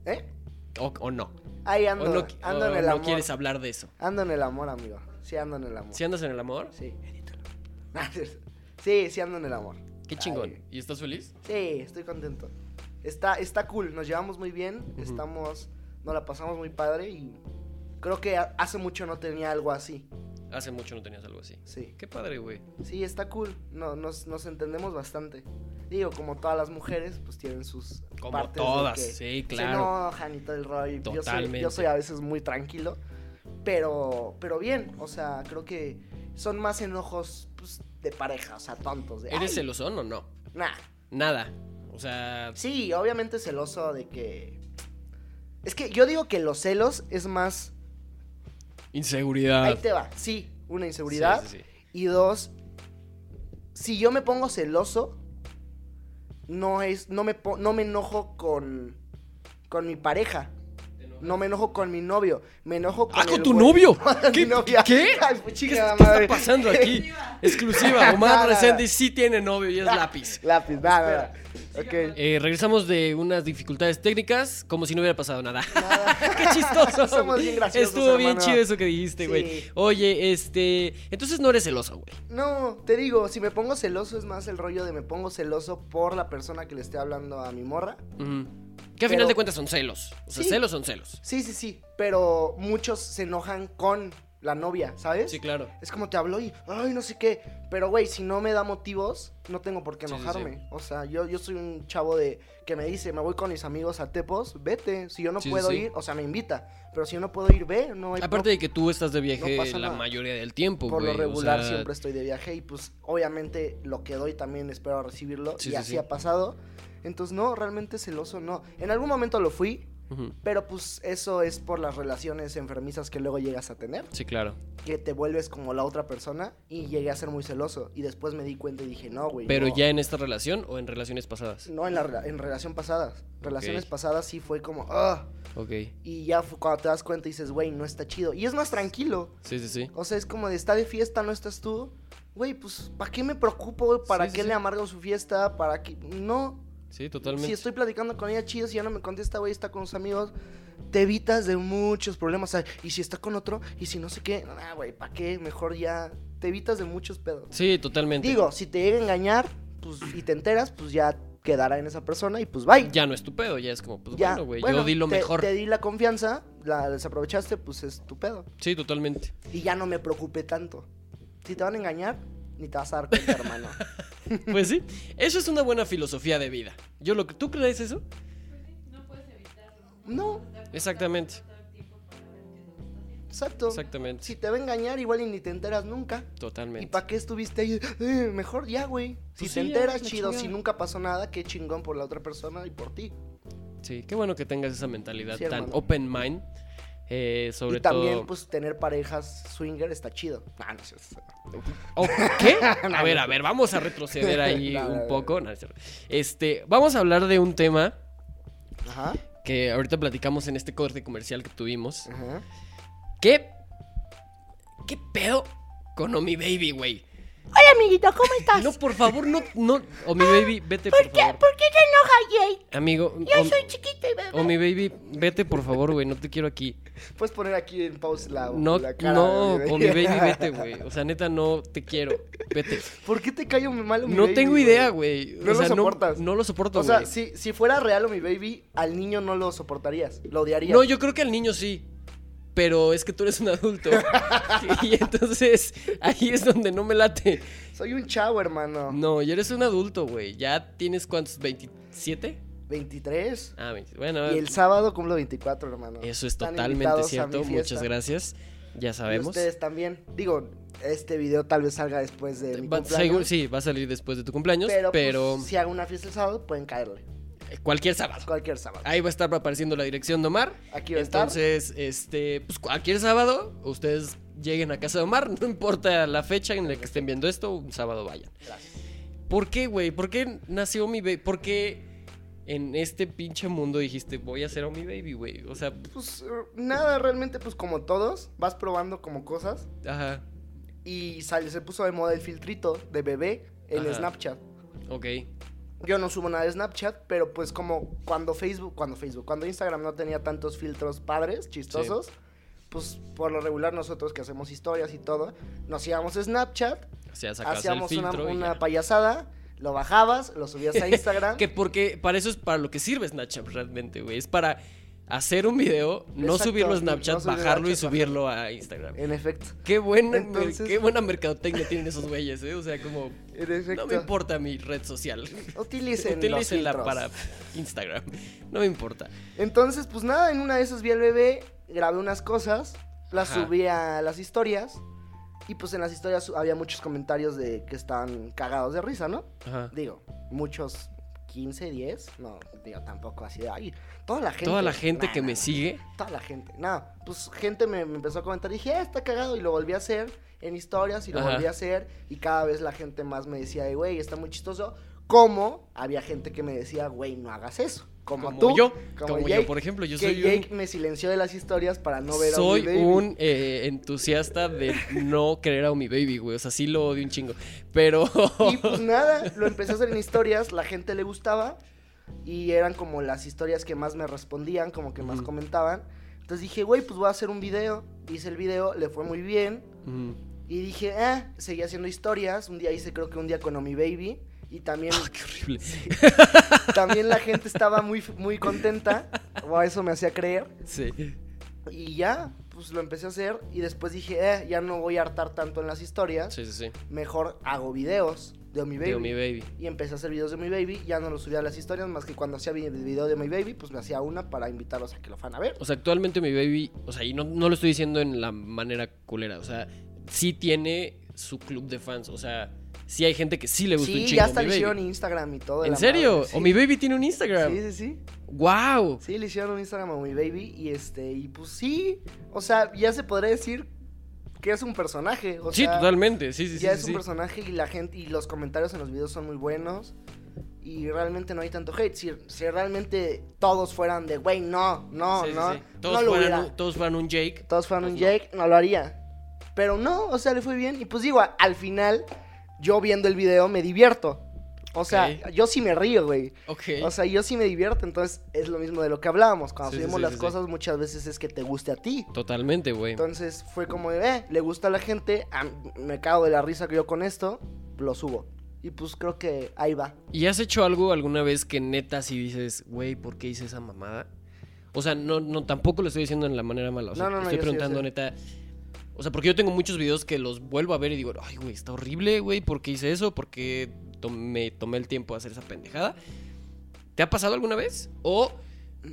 ¿Eh? ¿O, o no? Ahí ¿O ando, no, ando o en el no amor. quieres hablar de eso? Ando en el amor, amigo. Sí, ando en el amor. ¿Si andas en el amor? Sí. Sí, sí ando en el amor. Qué chingón. Ay. ¿Y estás feliz? Sí, estoy contento. Está, está cool, nos llevamos muy bien, estamos, nos la pasamos muy padre y Creo que hace mucho no tenía algo así. Hace mucho no tenías algo así. Sí. Qué padre, güey. Sí, está cool. No, nos, nos entendemos bastante. Digo, como todas las mujeres, pues tienen sus Como partes de todas, que sí, Se claro. enojan y todo el rollo. Yo soy, Totalmente. yo soy a veces muy tranquilo. Pero, pero bien, o sea, creo que son más enojos pues, de pareja, o sea, tontos. De, ¿Eres "Ay, celosón o no? Nah. Nada. O sea, Sí, obviamente celoso de que. Es que yo digo que los celos es más. inseguridad. Ahí te va. Sí, una inseguridad. Sí, sí, sí. Y dos, si yo me pongo celoso, no es, no me, no me enojo con, con mi pareja. No me enojo con mi novio, me enojo con ¡Ah, con el tu güey- novio! con mi ¿Qué? novia. ¿Qué? Ay, pues, ¿Qué, qué está pasando aquí? Exclusiva. Omar Nada. Reséndiz sí tiene novio y es lápiz. Lápiz, nada, nada. Ok. Eh, regresamos de unas dificultades técnicas como si no hubiera pasado nada. Qué chistoso. Somos bien graciosos, Estuvo bien hermano. chido eso que dijiste, güey. Oye, este, entonces no eres celoso, güey. No, te digo, si me pongo celoso es más el rollo de me pongo celoso por la persona que le esté hablando a mi morra. Ujú. Que a final de cuentas son celos. O sea, Sí. celos son celos. Sí, sí, sí, pero muchos se enojan con la novia, ¿sabes? Sí, claro. Es como te habló y, ay, no sé qué. Pero, güey, si no me da motivos, no tengo por qué Sí, sí, enojarme. O sea, yo, yo soy un chavo de que me dice, me voy con mis amigos a Tepos, vete. Si yo no puedo ir, o sea, me invita. Pero si yo no puedo ir, ve. No hay Aparte de que tú estás de viaje No la mayoría del tiempo, por lo o regular sea, siempre estoy de viaje y pues obviamente lo que doy también espero recibirlo y sí, así sí. ha pasado. Entonces no, realmente celoso no. En algún momento lo fui, pero pues eso es por las relaciones enfermizas que luego llegas a tener, Sí, claro. que te vuelves como la otra persona y llegué a ser muy celoso y después me di cuenta y dije, no, güey. Pero no. ya en esta relación o en relaciones pasadas. No, en, la, en relación pasadas. Relaciones pasadas sí fue como, ah. Ok. Y ya cuando te das cuenta dices, güey, no está chido. Y es más tranquilo. Sí, sí, sí. O sea, es como de está de fiesta, no estás tú. Güey, pues, ¿para qué me preocupo? ¿Para sí, qué sí. le amargo su fiesta? ¿Para qué? No. Sí, totalmente. Si estoy platicando con ella chido, si ya no me contesta, güey, está con sus amigos, te evitas de muchos problemas. Y si está con otro, y si no sé qué, ah, güey, ¿para qué? Mejor ya te evitas de muchos pedos. Sí, totalmente. Digo, si te llega a engañar, pues, y te enteras, pues ya quedará en esa persona y pues bye. Ya no es tu pedo, ya es como, pues Ya, bueno, güey, bueno, yo di lo te, mejor. Te di la confianza, la desaprovechaste, pues es tu pedo. Sí, totalmente. Y ya no me preocupé tanto. Si te van a engañar, ni te vas a dar cuenta, hermano. Pues sí, eso es una buena filosofía de vida. Yo lo que tú crees eso? No, Exactamente, exacto. exactamente, Si te va a engañar, igual y ni te enteras nunca. ¿Y totalmente. para qué estuviste ahí? Eh, mejor ya, güey. Si Pues te sí, enteras, chido. chingada. Si nunca pasó nada, qué chingón por la otra persona y por ti. Sí, qué bueno que tengas esa mentalidad Sí, tan hermano. open mind. Eh, sobre y también, todo. pues, tener parejas swinger está chido. Ah, no sé. ¿O ¿Qué? A ver, a ver, vamos a retroceder ahí un poco. Este, vamos a hablar de un tema Ajá. que ahorita platicamos en este corte comercial que tuvimos. Ajá. ¿Qué? ¿Qué pedo con Omi Baby, güey? Hola, amiguito, ¿cómo estás? No, por favor, no, no. Omi Baby, vete, por ¿Por qué, favor. ¿Por qué te enojas, Jay? Amigo, Yo soy chiquito y bebé. Omi Baby, vete, por favor, güey, no te quiero aquí. Puedes poner aquí en pause la, No, la cara. no, de Omi Baby, vete, güey. O sea, neta, no te quiero. Vete. ¿Por qué te callo mi malo mi No baby, tengo güey? idea, güey. O No lo sea, soportas. No, lo soporto, O sea, güey. si, si fuera real o mi baby, al niño no lo soportarías. Lo odiarías. No, yo creo que al niño sí. Pero es que tú eres un adulto. y entonces ahí es donde no me late. Soy un chavo, hermano. No, ya eres un adulto, güey. ¿Ya tienes cuántos? ¿27? 23. Ah, 20. Bueno, Y el sábado cumplo 24, hermano. eso es totalmente cierto. Muchas gracias. Ya Y sabemos. ustedes también. Digo, este video tal vez salga después de mi Va- cumpleaños. sí, va a salir después de tu cumpleaños, pero, pero, pues, si hago una fiesta el sábado, pueden caerle. Cualquier sábado. Cualquier sábado. Ahí va a estar apareciendo la dirección de Omar. Aquí va a estar. Entonces, este, pues cualquier sábado, ustedes lleguen a casa de Omar, no importa la fecha en la que estén viendo esto, un sábado vayan. Gracias. ¿Por qué, güey? ¿Por qué nació mi baby? ¿Por qué en este pinche mundo dijiste, voy a ser a mi baby, güey? O sea, Pues nada, realmente, pues como todos, vas probando como cosas. ajá, Y sale, se puso de moda el filtrito de bebé en Ajá. Snapchat. ok. Yo no subo nada de Snapchat, pero pues como cuando Facebook, cuando Facebook, cuando Instagram no tenía tantos filtros padres, chistosos, pues por lo regular nosotros que hacemos historias y todo, nos íbamos a Snapchat, O sea, sacas hacíamos una, una ya. payasada, lo bajabas, lo subías a Instagram. Que porque para eso es para lo que sirve Snapchat realmente, güey. Es para hacer un video, no Exacto, subirlo a no Snapchat, a bajarlo y subirlo a Instagram. En efecto. Qué buena, Entonces- qué buena mercadotecnia tienen esos güeyes, ¿eh? O sea, como En efecto. no me importa mi red social. Utilicen Utilícenla para Instagram. No me importa. Entonces, pues nada, en una de esas vi al bebé, grabé unas cosas, las Ajá. subí a las historias. Y pues en las historias había muchos comentarios de que estaban cagados de risa, ¿no? Ajá. Digo, muchos 15, 10, no, digo, tampoco así de, ay, toda la gente. Toda la gente Nah, que nah, me nah, sigue. Toda la gente, nada, pues gente me, me empezó a comentar, dije, ah, está cagado, y lo volví a hacer en historias, y lo Ajá. volví a hacer, y cada vez la gente más me decía, güey, está muy chistoso, como había gente que me decía, güey, no hagas eso, como, Como tú, yo, como yo, Jake, por ejemplo, yo que soy Jake un- me silenció de las historias para no ver a Soy mi baby. un eh, entusiasta de no querer a mi baby, güey. O sea, sí lo odio un chingo. Pero. Y pues nada, lo empecé a hacer en historias, la gente le gustaba y eran como las historias que más me respondían, como que más comentaban. Entonces dije, güey, pues voy a hacer un video. Hice el video, le fue muy bien Mm. y dije, ah, seguí haciendo historias. Un día hice creo que un día con Omi Baby y también, Ah, qué horrible. también la gente estaba muy, muy contenta, o eso me hacía creer. Sí. Y ya, pues lo empecé a hacer y después dije, eh, ya no voy a hartar tanto en las historias, Sí, sí, sí. mejor hago videos de Omi Baby. Digo, mi baby. Y empecé a hacer videos de mi baby, ya no los subía a las historias, más que cuando hacía video de mi baby, pues me hacía una para invitarlos a que lo fueran a ver. O sea, actualmente mi baby, o sea, y no, no lo estoy diciendo en la manera culera, o sea, sí tiene su club de fans, o sea, sí hay gente que sí le gusta un Sí, chingo ya hasta mi le baby. hicieron Instagram y todo. ¿En serio? madre, sí. ¿O mi baby tiene un Instagram? Sí, sí, sí. ¡Wow! Sí, le hicieron un Instagram a mi baby y este, y pues sí, o sea, ya se podría decir que es un personaje. O Sí, sea, totalmente, sí, sí, ya sí. es un personaje y la gente, y los comentarios en los videos son muy buenos. Y realmente no hay tanto hate. Si, si realmente todos fueran de, güey, no, no, Sí, no, sí. Todos, no lo fueran un, todos fueran un Jake. todos fueran un Pues no. Jake, no lo haría. Pero no, o sea, le fue bien. Y pues digo, al final, yo viendo el video me divierto. O sea, yo sí me río, güey. Ok. O sea, yo sí me divierto. Entonces, es lo mismo de lo que hablábamos. Cuando Sí, subimos sí, las sí, cosas, muchas veces es que te guste a ti. Totalmente, güey. Entonces, fue como eh, le gusta a la gente. a- me cago de la risa que yo con esto, lo subo. Y pues creo que ahí va. ¿Y has hecho algo alguna vez que neta si dices, güey, ¿por qué hice esa mamada? O sea, no, no, tampoco lo estoy diciendo en la manera mala. O sea, No, no, no, estoy preguntando neta. O sea, porque yo tengo muchos videos que los vuelvo a ver y digo, ay, güey, está horrible, güey, ¿por qué hice eso? ¿Por qué tomé, tomé el tiempo de hacer esa pendejada? ¿Te ha pasado alguna vez? O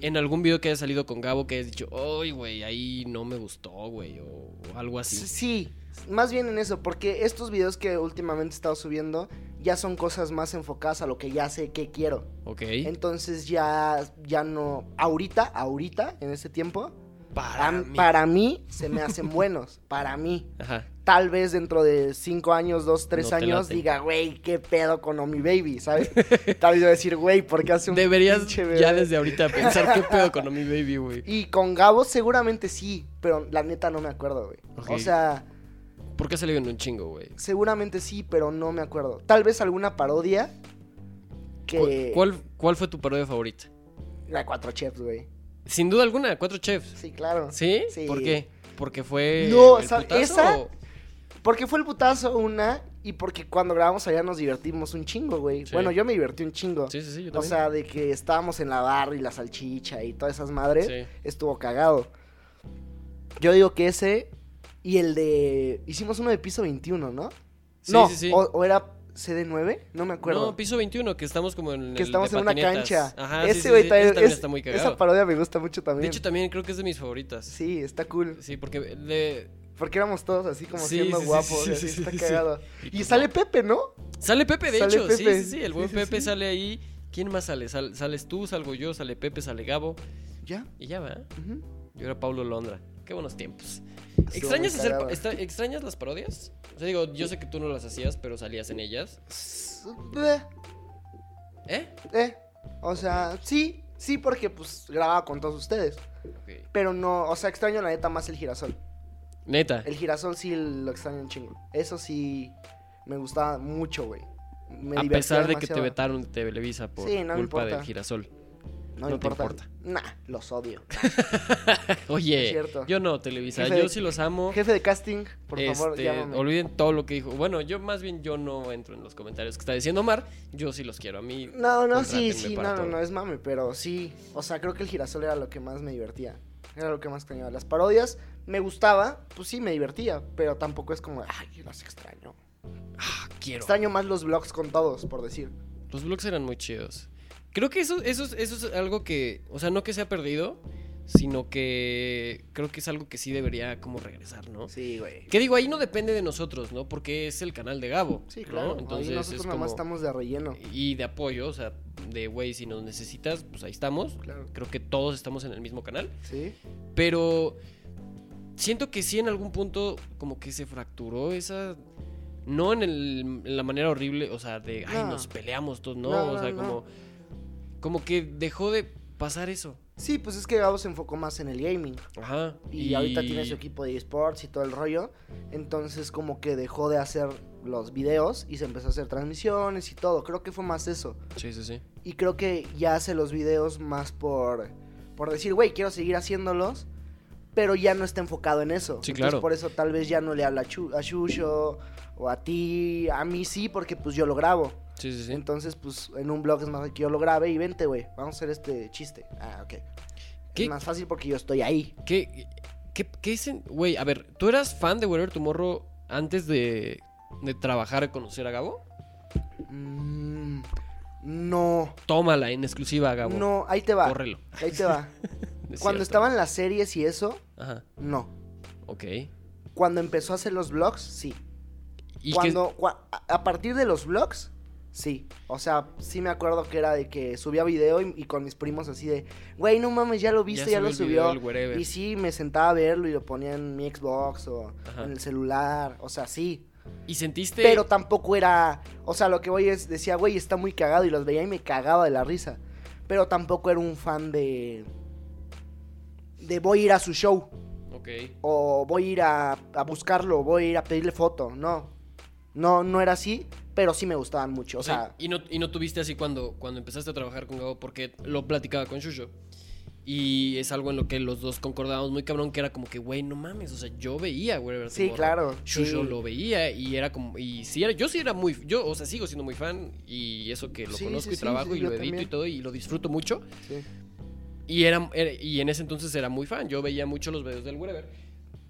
en algún video que haya salido con Gabo que hayas dicho, ay, güey, ahí no me gustó, güey, o, o algo así. Sí, sí, más bien en eso, porque estos videos que últimamente he estado subiendo ya son cosas más enfocadas a lo que ya sé que quiero. Ok. Entonces ya, ya no, ahorita, ahorita, en este tiempo, Para para, mí. para mí se me hacen buenos, para mí. Ajá. Tal vez dentro de cinco años, dos, tres No años, diga, güey, qué pedo con Omi Baby, ¿sabes? Tal vez yo decir, güey, ¿por qué hace un Deberías bebé? ya desde ahorita pensar qué pedo con mi baby, güey. Y con Gabo seguramente sí, pero la neta no me acuerdo, güey. Ok. O sea, ¿Por qué ha salido en un chingo, güey? seguramente sí, pero no me acuerdo. Tal vez alguna parodia que... ¿Cuál, cuál, cuál fue tu parodia favorita? La Cuatro Chefs, güey. Sin duda alguna, Cuatro Chefs. Sí, claro. ¿Sí? Sí. ¿Por qué? ¿Porque fue No, el o sea, putazo esa- o- Porque fue el putazo una y porque cuando grabamos allá nos divertimos un chingo, güey. Sí. Bueno, yo me divertí un chingo. Sí, sí, sí, yo O sea, de que estábamos en la barra y la salchicha y todas esas madres, Sí. estuvo cagado. Yo digo que ese y el de... Hicimos uno de piso 21, ¿no? Sí, no, sí, sí. O, o era CD9, no me acuerdo. No, piso 21, que estamos como en que el estamos de en una cancha. Ajá, ese sí, güey sí, también, ese también es- está muy cagado. Esa parodia me gusta mucho de también. hecho, también creo que es de mis favoritas. Sí, está cool. Sí, porque de... Porque éramos todos así como siendo guapos. así sí, está cagado. Y sale Pepe, ¿no? Sale Pepe, de Sale hecho. Sí, Pepe. sí, sí. El buen Pepe sale ahí. ¿Quién más sale? Sal- sales tú, salgo yo, sale Pepe, sale Gabo. Ya. Y ya va. Yo era Pablo Londra. Qué buenos tiempos. ¿Extrañas, muy hacer, cagado. esta- ¿Extrañas las parodias? O sea, digo, yo sé que tú no las hacías, pero salías en ellas. Eh, ¿Eh? eh. O sea, sí, sí, porque pues grababa con todos ustedes. Pero no, o sea, extraño la neta más el girasol. Neta. El girasol sí lo extraño un chingo. Eso sí me gustaba mucho, güey. Me a pesar de que te vetaron de Televisa por Sí, no me culpa del girasol. No, No me te importa. Nah, los odio. Oye, yo no, Televisa, Jefe yo de- sí los amo. Jefe de casting, por favor, Este, llámame. olviden todo lo que dijo. Bueno, yo más bien yo no entro en los comentarios que está diciendo Omar. Yo sí los quiero. A mí. No, no, sí, sí, no, no, todo. no, es mame, pero sí. O sea, creo que el girasol era lo que más me divertía. Era lo que más extrañaba. Las parodias me gustaba, pues sí, me divertía, pero tampoco es como, ay, las extraño. Ah, quiero. Extraño más los vlogs con todos, por decir. Los vlogs eran muy chidos. Creo que eso, eso, es- eso es algo que, o sea, no que se ha perdido, sino que creo que es algo que sí debería como regresar, ¿no? Sí, güey. Que digo, ahí no depende de nosotros, ¿no? Porque es el canal de Gabo. Sí, ¿no? claro. Entonces Ahí nosotros es nomás como- estamos de relleno. Y de apoyo, o sea, de güey, si nos necesitas, pues ahí estamos. Claro. Creo que todos estamos en el mismo canal. Sí. Pero siento que sí en algún punto como que se fracturó esa... No en, el- en la manera horrible, o sea, de, ay, No. nos peleamos todos, no, No, o no, sea, no. como... Como que dejó de pasar eso. Sí, pues es que Gabo se enfocó más en el gaming. Ajá. Y, ahorita tiene su equipo de esports y todo el rollo. Entonces como que dejó de hacer los videos y se empezó a hacer transmisiones y todo. Creo que fue más eso. Sí, sí, sí. Y creo que ya hace los videos más por, por decir, güey, quiero seguir haciéndolos. Pero ya no está enfocado en eso. Sí, Entonces, claro. Por eso tal vez ya no le habla a, Chu- a Shusho o a ti. A mí sí, porque pues yo lo grabo. Sí, sí, sí. Entonces, pues en un blog es más que yo lo grabe y vente, güey. Vamos a hacer este chiste. Ah, ok. ¿Qué? Es más fácil porque yo estoy ahí. ¿Qué, qué, qué dicen? Güey, a ver, ¿tú eras fan de Whatever Tomorrow antes de, de trabajar y conocer a Gabo? Mm, no, Tómala en exclusiva, Gabo. no, ahí te va. Córrelo. Ahí te va. Cuando estaban las series y eso, Ajá, no. ok. Cuando empezó a hacer los vlogs, sí. ¿Y Cuando, cua- a a partir de los vlogs, sí. O sea, sí me acuerdo que era de que subía video y, y con mis primos así de, güey, no mames, ya lo viste, ya, lo subió. Y sí, me sentaba a verlo y lo ponía en mi Xbox o Ajá. en el celular. O sea, sí. ¿Y sentiste...? Pero tampoco era. O sea, lo que voy es. Decía, güey, está muy cagado. Y los veía y me cagaba de la risa. Pero tampoco era un fan de. De voy a ir a su show. Ok. O voy a ir a, a buscarlo. Voy a ir a pedirle foto. No. No, no era así. Pero sí me gustaban mucho. O sea, y no, y no tuviste así cuando, cuando empezaste a trabajar con Gabo porque lo platicaba con Shusho. Y es algo en lo que los dos concordábamos muy cabrón, que era como que, güey, no mames, o sea, yo veía Wherever Sí, claro, Shusho sí. lo veía y era como, y sí, era, yo sí era muy, yo, o sea, sigo siendo muy fan y eso que lo Sí, conozco y trabajo y lo edito y todo y lo disfruto mucho. sí. Y, era, era- y en ese entonces era muy fan, yo veía mucho los videos del Wherever.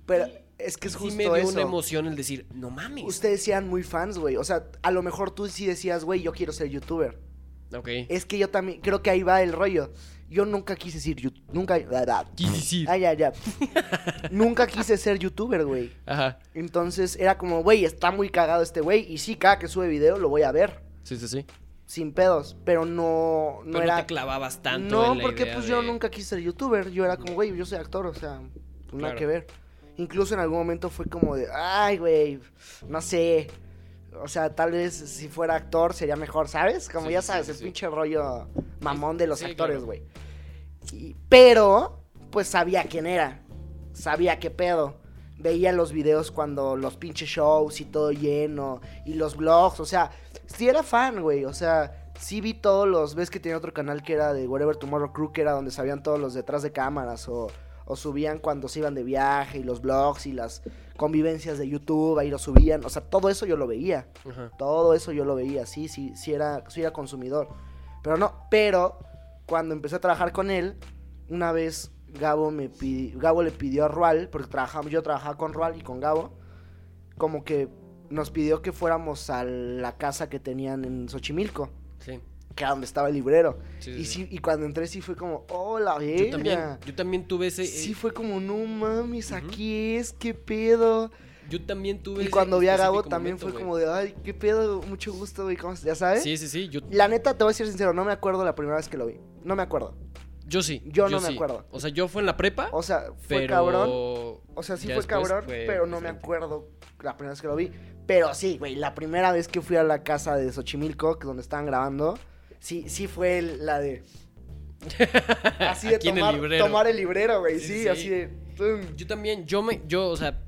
Pero es que es sí justo me dio eso. una emoción el decir, no mames. Ustedes sean muy fans, güey. O sea, a lo mejor tú sí decías, güey, yo quiero ser youtuber. Ok. Es que yo también. Creo que ahí va el rollo. Yo nunca quise ser youtuber. Nunca. Quise decir. Ah, ya, ya. Nunca quise ser youtuber, güey. Ajá. Entonces era como, güey, está muy cagado este güey. Y sí, cada que sube video lo voy a ver. Sí, sí, sí. Sin pedos. Pero no, no Pero era. no te clavabas tanto no, en la porque idea pues yo nunca quise ser youtuber. Yo era como, güey, yo soy actor, o sea, pues, nada Claro. que ver. Incluso en algún momento fue como de, ay, güey, no sé. O sea, tal vez si fuera actor sería mejor, ¿sabes? Como Sí, ya sabes, sí, el sí. pinche rollo mamón de los actores, güey. Pero, pues sabía quién era. Sabía qué pedo. Veía los videos cuando los pinches shows y todo lleno. Y los vlogs, o sea, sí era fan, güey. O sea, sí vi todos los. Ves que tenía otro canal que era de Whatever Tomorrow Crew, que era donde sabían todos los detrás de cámaras. O, o subían cuando se iban de viaje. Y los vlogs y las convivencias de YouTube. Ahí lo subían. O sea, todo eso yo lo veía. Ajá. Todo eso yo lo veía, sí, sí, sí era, sí era consumidor. Pero no, pero cuando empecé a trabajar con él, una vez Gabo me pidi- Gabo le pidió a Rual, porque trabajamos, yo trabajaba con Rual y con Gabo, como que nos pidió que fuéramos a la casa que tenían en Xochimilco, Sí. Que era donde estaba el librero. Sí, y sí. y cuando entré sí fue como, oh la Yo también, yo también tuve ese. Sí eh, fue como, no mames, aquí es, qué pedo. Yo también tuve Y cuando vi a Gabo también momento, fue como de, ay, qué pedo, mucho gusto, güey, ¿cómo se- ya sabes? Sí, sí, sí. Yo, La neta, te voy a decir sincero, no me acuerdo la primera vez que lo vi. No me acuerdo. yo sí. Yo no me acuerdo. O sea, yo fue en la prepa. O sea, fue pero... cabrón. O sea, sí fue cabrón, fue pero no me acuerdo la primera vez que lo vi. Pero sí, güey, la primera vez que fui a la casa de Xochimilco, que donde estaban grabando, sí, sí fue la de... Así de en el tomar, librero. tomar el librero, güey, Sí, sí, sí. así de... tum. Yo también, yo me, yo, o sea,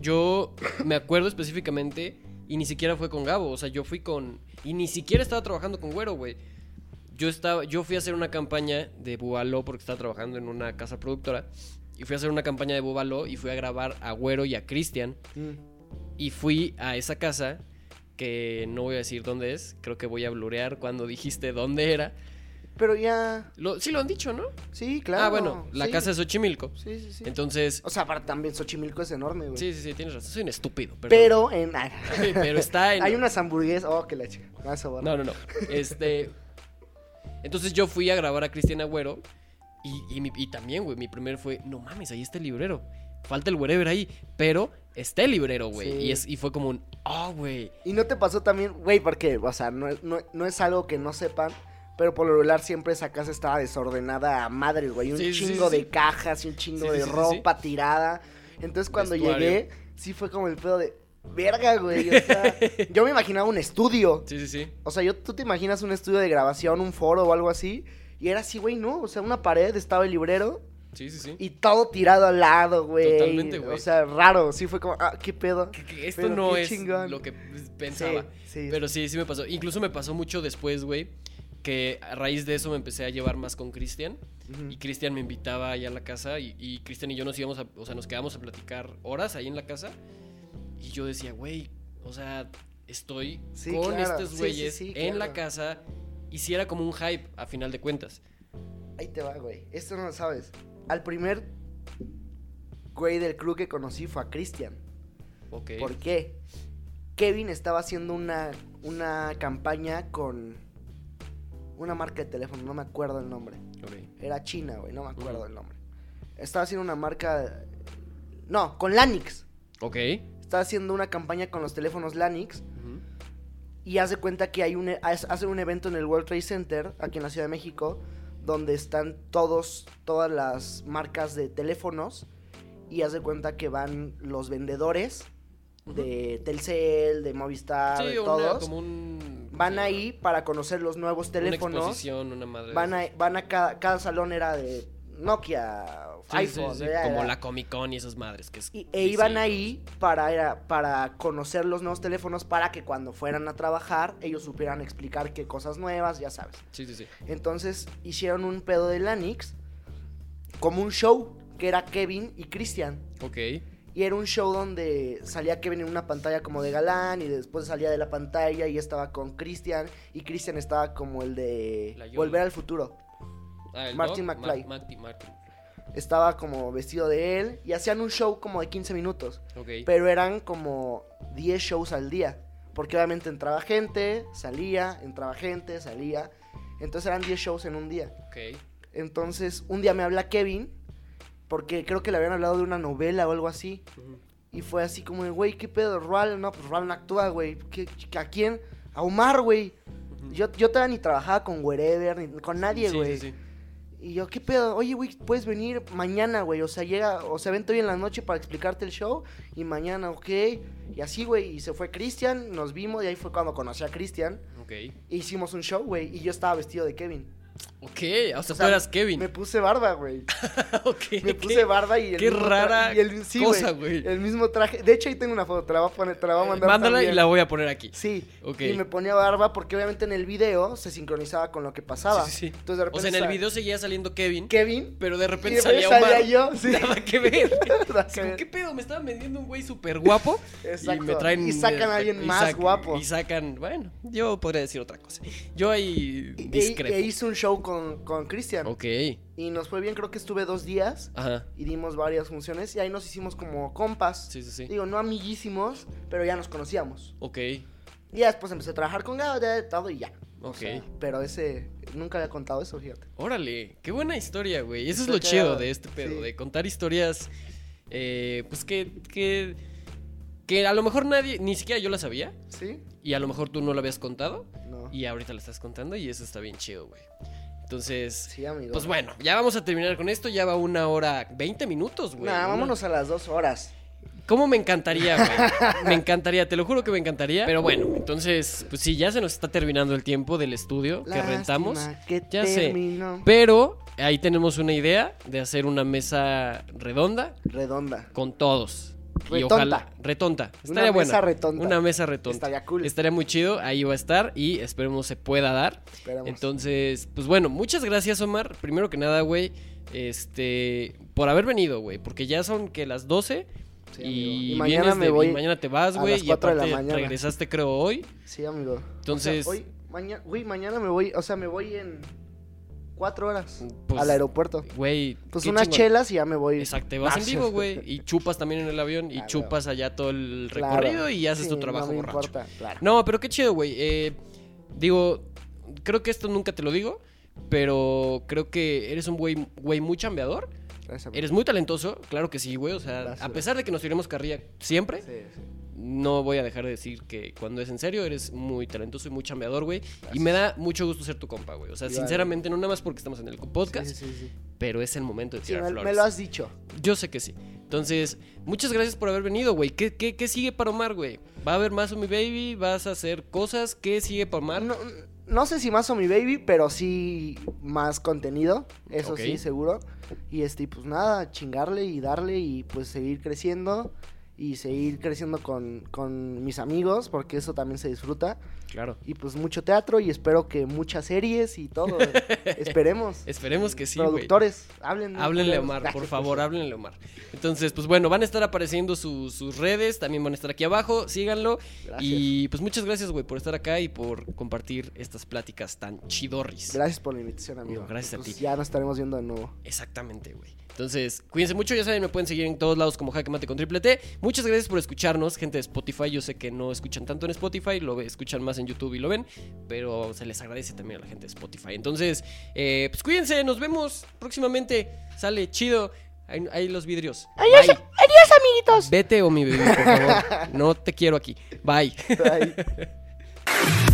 yo me acuerdo específicamente y ni siquiera fue con Gabo, o sea, yo fui con, y ni siquiera estaba trabajando con Güero, güey. yo estaba, yo fui a hacer una campaña de Bubaló porque estaba trabajando en una casa productora. Y fui a hacer una campaña de Bubaló y fui a grabar a Güero y a Cristian. Mm. Y fui a esa casa, que no voy a decir dónde es, creo que voy a blurear cuando dijiste dónde era. Pero ya. Lo, sí lo han dicho, ¿no? Sí, claro. ah, bueno, la sí. casa de Xochimilco. Sí, sí, sí. Entonces, O sea, para también Xochimilco es enorme, güey. sí, sí, sí, tienes razón, soy un estúpido. perdón. Pero en. Sí, pero está en... Hay unas hamburguesas. Oh, que la chica. No, no, no. Este. Entonces yo fui a grabar a Cristian Agüero. Y, y, mi- y también, güey, mi primer fue, no mames, ahí está el librero. Falta el wherever ahí. Pero está el librero, güey. Sí. Y, es, y fue como un, oh, güey. Y no te pasó también, güey, porque, o sea, no, es- no, no es algo que no sepan. Pero por lo regular siempre esa casa estaba desordenada a madre, güey. Un Sí, chingo sí, de cajas y un chingo de ropa tirada. Entonces cuando Vestuario. llegué, sí fue como el pedo de. Verga, güey. o sea, yo me imaginaba un estudio. Sí, sí, sí. O sea, yo, tú te imaginas un estudio de grabación, un foro o algo así. Y era así, güey, ¿no? O sea, una pared estaba el librero Sí, sí, sí. y todo tirado al lado, güey. Totalmente, güey. O sea, raro. Sí fue como, ah, qué pedo. Que- que esto Pero no es chingón. lo que pensaba. Sí, sí. Pero sí, sí me pasó. Incluso me pasó mucho después, güey. Que a raíz de eso me empecé a llevar más con Cristian. Y Cristian me invitaba allá a la casa. Y, y Cristian y yo nos íbamos a. O sea, nos quedamos a platicar horas ahí en la casa. Y yo decía, güey, o sea, estoy Sí, con claro. estos sí, güeyes sí, en la casa. Y si era como un hype, a final de cuentas. Ahí te va, güey. Esto no lo sabes. Al primer güey del crew que conocí fue a Cristian. Ok. ¿Por qué? Kevin estaba haciendo una, una campaña con una marca de teléfono, no me acuerdo el nombre. Era China, güey, no me acuerdo el nombre. Estaba haciendo una marca... No, con Lanix. Ok. Estaba haciendo una campaña con los teléfonos Lanix y hace cuenta que hay un e- hace- un evento en el World Trade Center aquí en la Ciudad de México donde están todos todas las marcas de teléfonos y hace cuenta que van los vendedores de Telcel, de Movistar, de una- todos como un. ¿cómo van ahí para conocer los nuevos Una teléfonos. exposición, una madre. de Van a van a cada, cada salón era de Nokia, Sí, iPhone, sí, sí, era- como era- la Comic Con y esas madres que es y, e iban ahí para, era- para conocer los nuevos teléfonos para que cuando fueran a trabajar ellos supieran explicar qué cosas nuevas, ya sabes. Sí, sí, sí. Entonces hicieron un pedo de Lanix como un show que era Kevin y Christian. Ok. Y era un show donde salía Kevin en una pantalla como de galán y después salía de la pantalla y estaba con Christian y Christian estaba como el de. Volver al Futuro. Ah, Martin McFly. Ma- Marty Martin. Estaba como vestido de él y hacían un show como de 15 minutos. Pero eran como 10 shows al día. Porque obviamente entraba gente, salía, entraba gente, salía. Entonces eran 10 shows en un día. Entonces un día me habla Kevin. Porque creo que le habían hablado de una novela o algo así. Y fue así como, güey, ¿qué pedo? Rual, no, pues Rual no actúa, güey. ¿Qué- ¿A quién? A Omar, güey. Yo, yo todavía ni trabajaba con Wherever, ni con nadie, Sí, güey. sí, sí. Y yo, ¿qué pedo? Oye, güey, puedes venir mañana, güey. O sea, llega, o sea, vente hoy en la noche para explicarte el show. Y mañana, ok. Y así, güey. Y se fue Cristian, nos vimos. Y ahí fue cuando conocí a Cristian. Ok. E hicimos un show, güey. Y yo estaba vestido de Kevin. Ok. O sea, O tú eras Kevin. Me puse barba, güey. ok. Me ¿qué? puse barba y el qué mismo rara y el- sí, cosa, güey. El mismo traje. De hecho, ahí tengo una foto. Te la voy a poner, te la voy a mandar. Mándala también. y la voy a poner aquí. Sí. Ok. Y me ponía barba porque obviamente en el video se sincronizaba con lo que pasaba. Sí, sí, sí. Entonces de repente O sea, en el video seguía saliendo Kevin, Kevin. pero de y repente de repente salía Omar. salía yo, sí. Nada que ver. Nada Es que como, ver. ¿Qué pedo? Me estaban vendiendo un güey súper guapo. Exacto. Y me traen. Y sacan a alguien y más guapo. Y sacan. Bueno, yo podría decir otra cosa. Yo ahí Y- discrepo. E, hice un show con, con Cristian. Ok. Y nos fue bien, creo que estuve dos días. Ajá. Y dimos varias funciones. Y ahí nos hicimos como compas. Sí, sí, sí. Digo, no amiguísimos, pero ya nos conocíamos. Ok. Y ya después empecé a trabajar con ya, todo y ya. O Ok. sea, pero ese, nunca había contado eso, fíjate. Órale, qué buena historia, güey. Eso es lo chido de este pedo, sí. de contar historias, eh, pues que, que, que a lo mejor nadie, ni siquiera yo la sabía, ¿Sí? y a lo mejor tú no la habías contado. Y ahorita la estás contando, y eso está bien chido, güey. Entonces, Sí, amigo. pues bueno, ya vamos a terminar con esto, ya va una hora, 20 minutos, güey. Nah, vámonos a las dos horas. ¿Cómo me encantaría, güey? Me encantaría, te lo juro que me encantaría. Pero bueno, entonces, pues sí, ya se nos está terminando el tiempo del estudio que rentamos. que Ya sé. terminó. Pero ahí tenemos una idea de hacer una mesa redonda Redonda. con todos. Y Retonta. ojalá. Retonta. Una Estaría buena. mesa retonta. Una mesa retonta. Estaría cool. Estaría muy chido. Ahí va a estar y esperemos se pueda dar. Esperemos. Entonces, pues bueno, muchas gracias, Omar. Primero que nada, güey, este, por haber venido, güey, porque ya son que las 12 Sí, y. Y mañana vienes me de- voy y mañana te vas, güey, y de la aparte mañana. regresaste creo hoy. Sí, amigo. Entonces- O sea, hoy, mañana, güey, mañana me voy, o sea, me voy en cuatro horas Pues, al aeropuerto. Güey, Pues unas chingón. chelas y ya me voy. Exacto, te vas en vivo, güey, y chupas también en el avión y Claro. chupas allá todo el Claro. recorrido y haces Sí, tu trabajo no me borracho. importa, claro. No, pero qué chido, güey. Eh, digo, creo que esto nunca te lo digo, pero creo que eres un güey, güey muy chambeador. Gracias, amigo. Eres muy talentoso, claro que sí, güey. O sea, Gracias, a pesar de que nos tiremos carrilla siempre, Sí, sí. no voy a dejar de decir que cuando es en serio, eres muy talentoso y muy chambeador, güey. Y me da mucho gusto ser tu compa, güey. O sea, sinceramente, no nada más porque estamos en el podcast, Sí, sí, sí, sí. pero es el momento de Sí, tirar me, flores. me lo has dicho. Yo sé que sí. Entonces, muchas gracias por haber venido, güey. ¿Qué, qué, qué sigue para Omar, güey? ¿Va a haber más o mi baby? ¿Vas a hacer cosas? ¿Qué sigue para Omar? No, no sé si más o mi baby, pero sí más contenido. Eso sí, seguro. Y este, pues nada, chingarle y darle y pues seguir creciendo. Y seguir creciendo con, con mis amigos, porque eso también se disfruta. Claro. Y pues mucho teatro y espero que muchas series y todo. Esperemos. Esperemos que sí. Productores, hablen. Háblenle a Omar, por favor, háblenle a Omar. Entonces, pues bueno, van a estar apareciendo sus- sus redes, también van a estar aquí abajo, síganlo. Gracias. Y pues muchas gracias, güey, por estar acá y por compartir estas pláticas tan chidorris. Gracias por la invitación, amigo. No, gracias a Pues ti. Ya nos estaremos viendo de nuevo. Exactamente, güey. Entonces, cuídense mucho, ya saben, me pueden seguir en todos lados como Jaque Mate con Triple T. Muchas gracias por escucharnos, gente de Spotify. Yo sé que no escuchan tanto en Spotify, lo escuchan más en YouTube y lo ven, pero se les agradece también a la gente de Spotify. Entonces, eh, pues cuídense, nos vemos próximamente. Sale chido. Ahí, ahí los vidrios. Adiós, Bye. adiós, amiguitos. Vete o mi bebé, por favor. No te quiero aquí. Bye. Bye.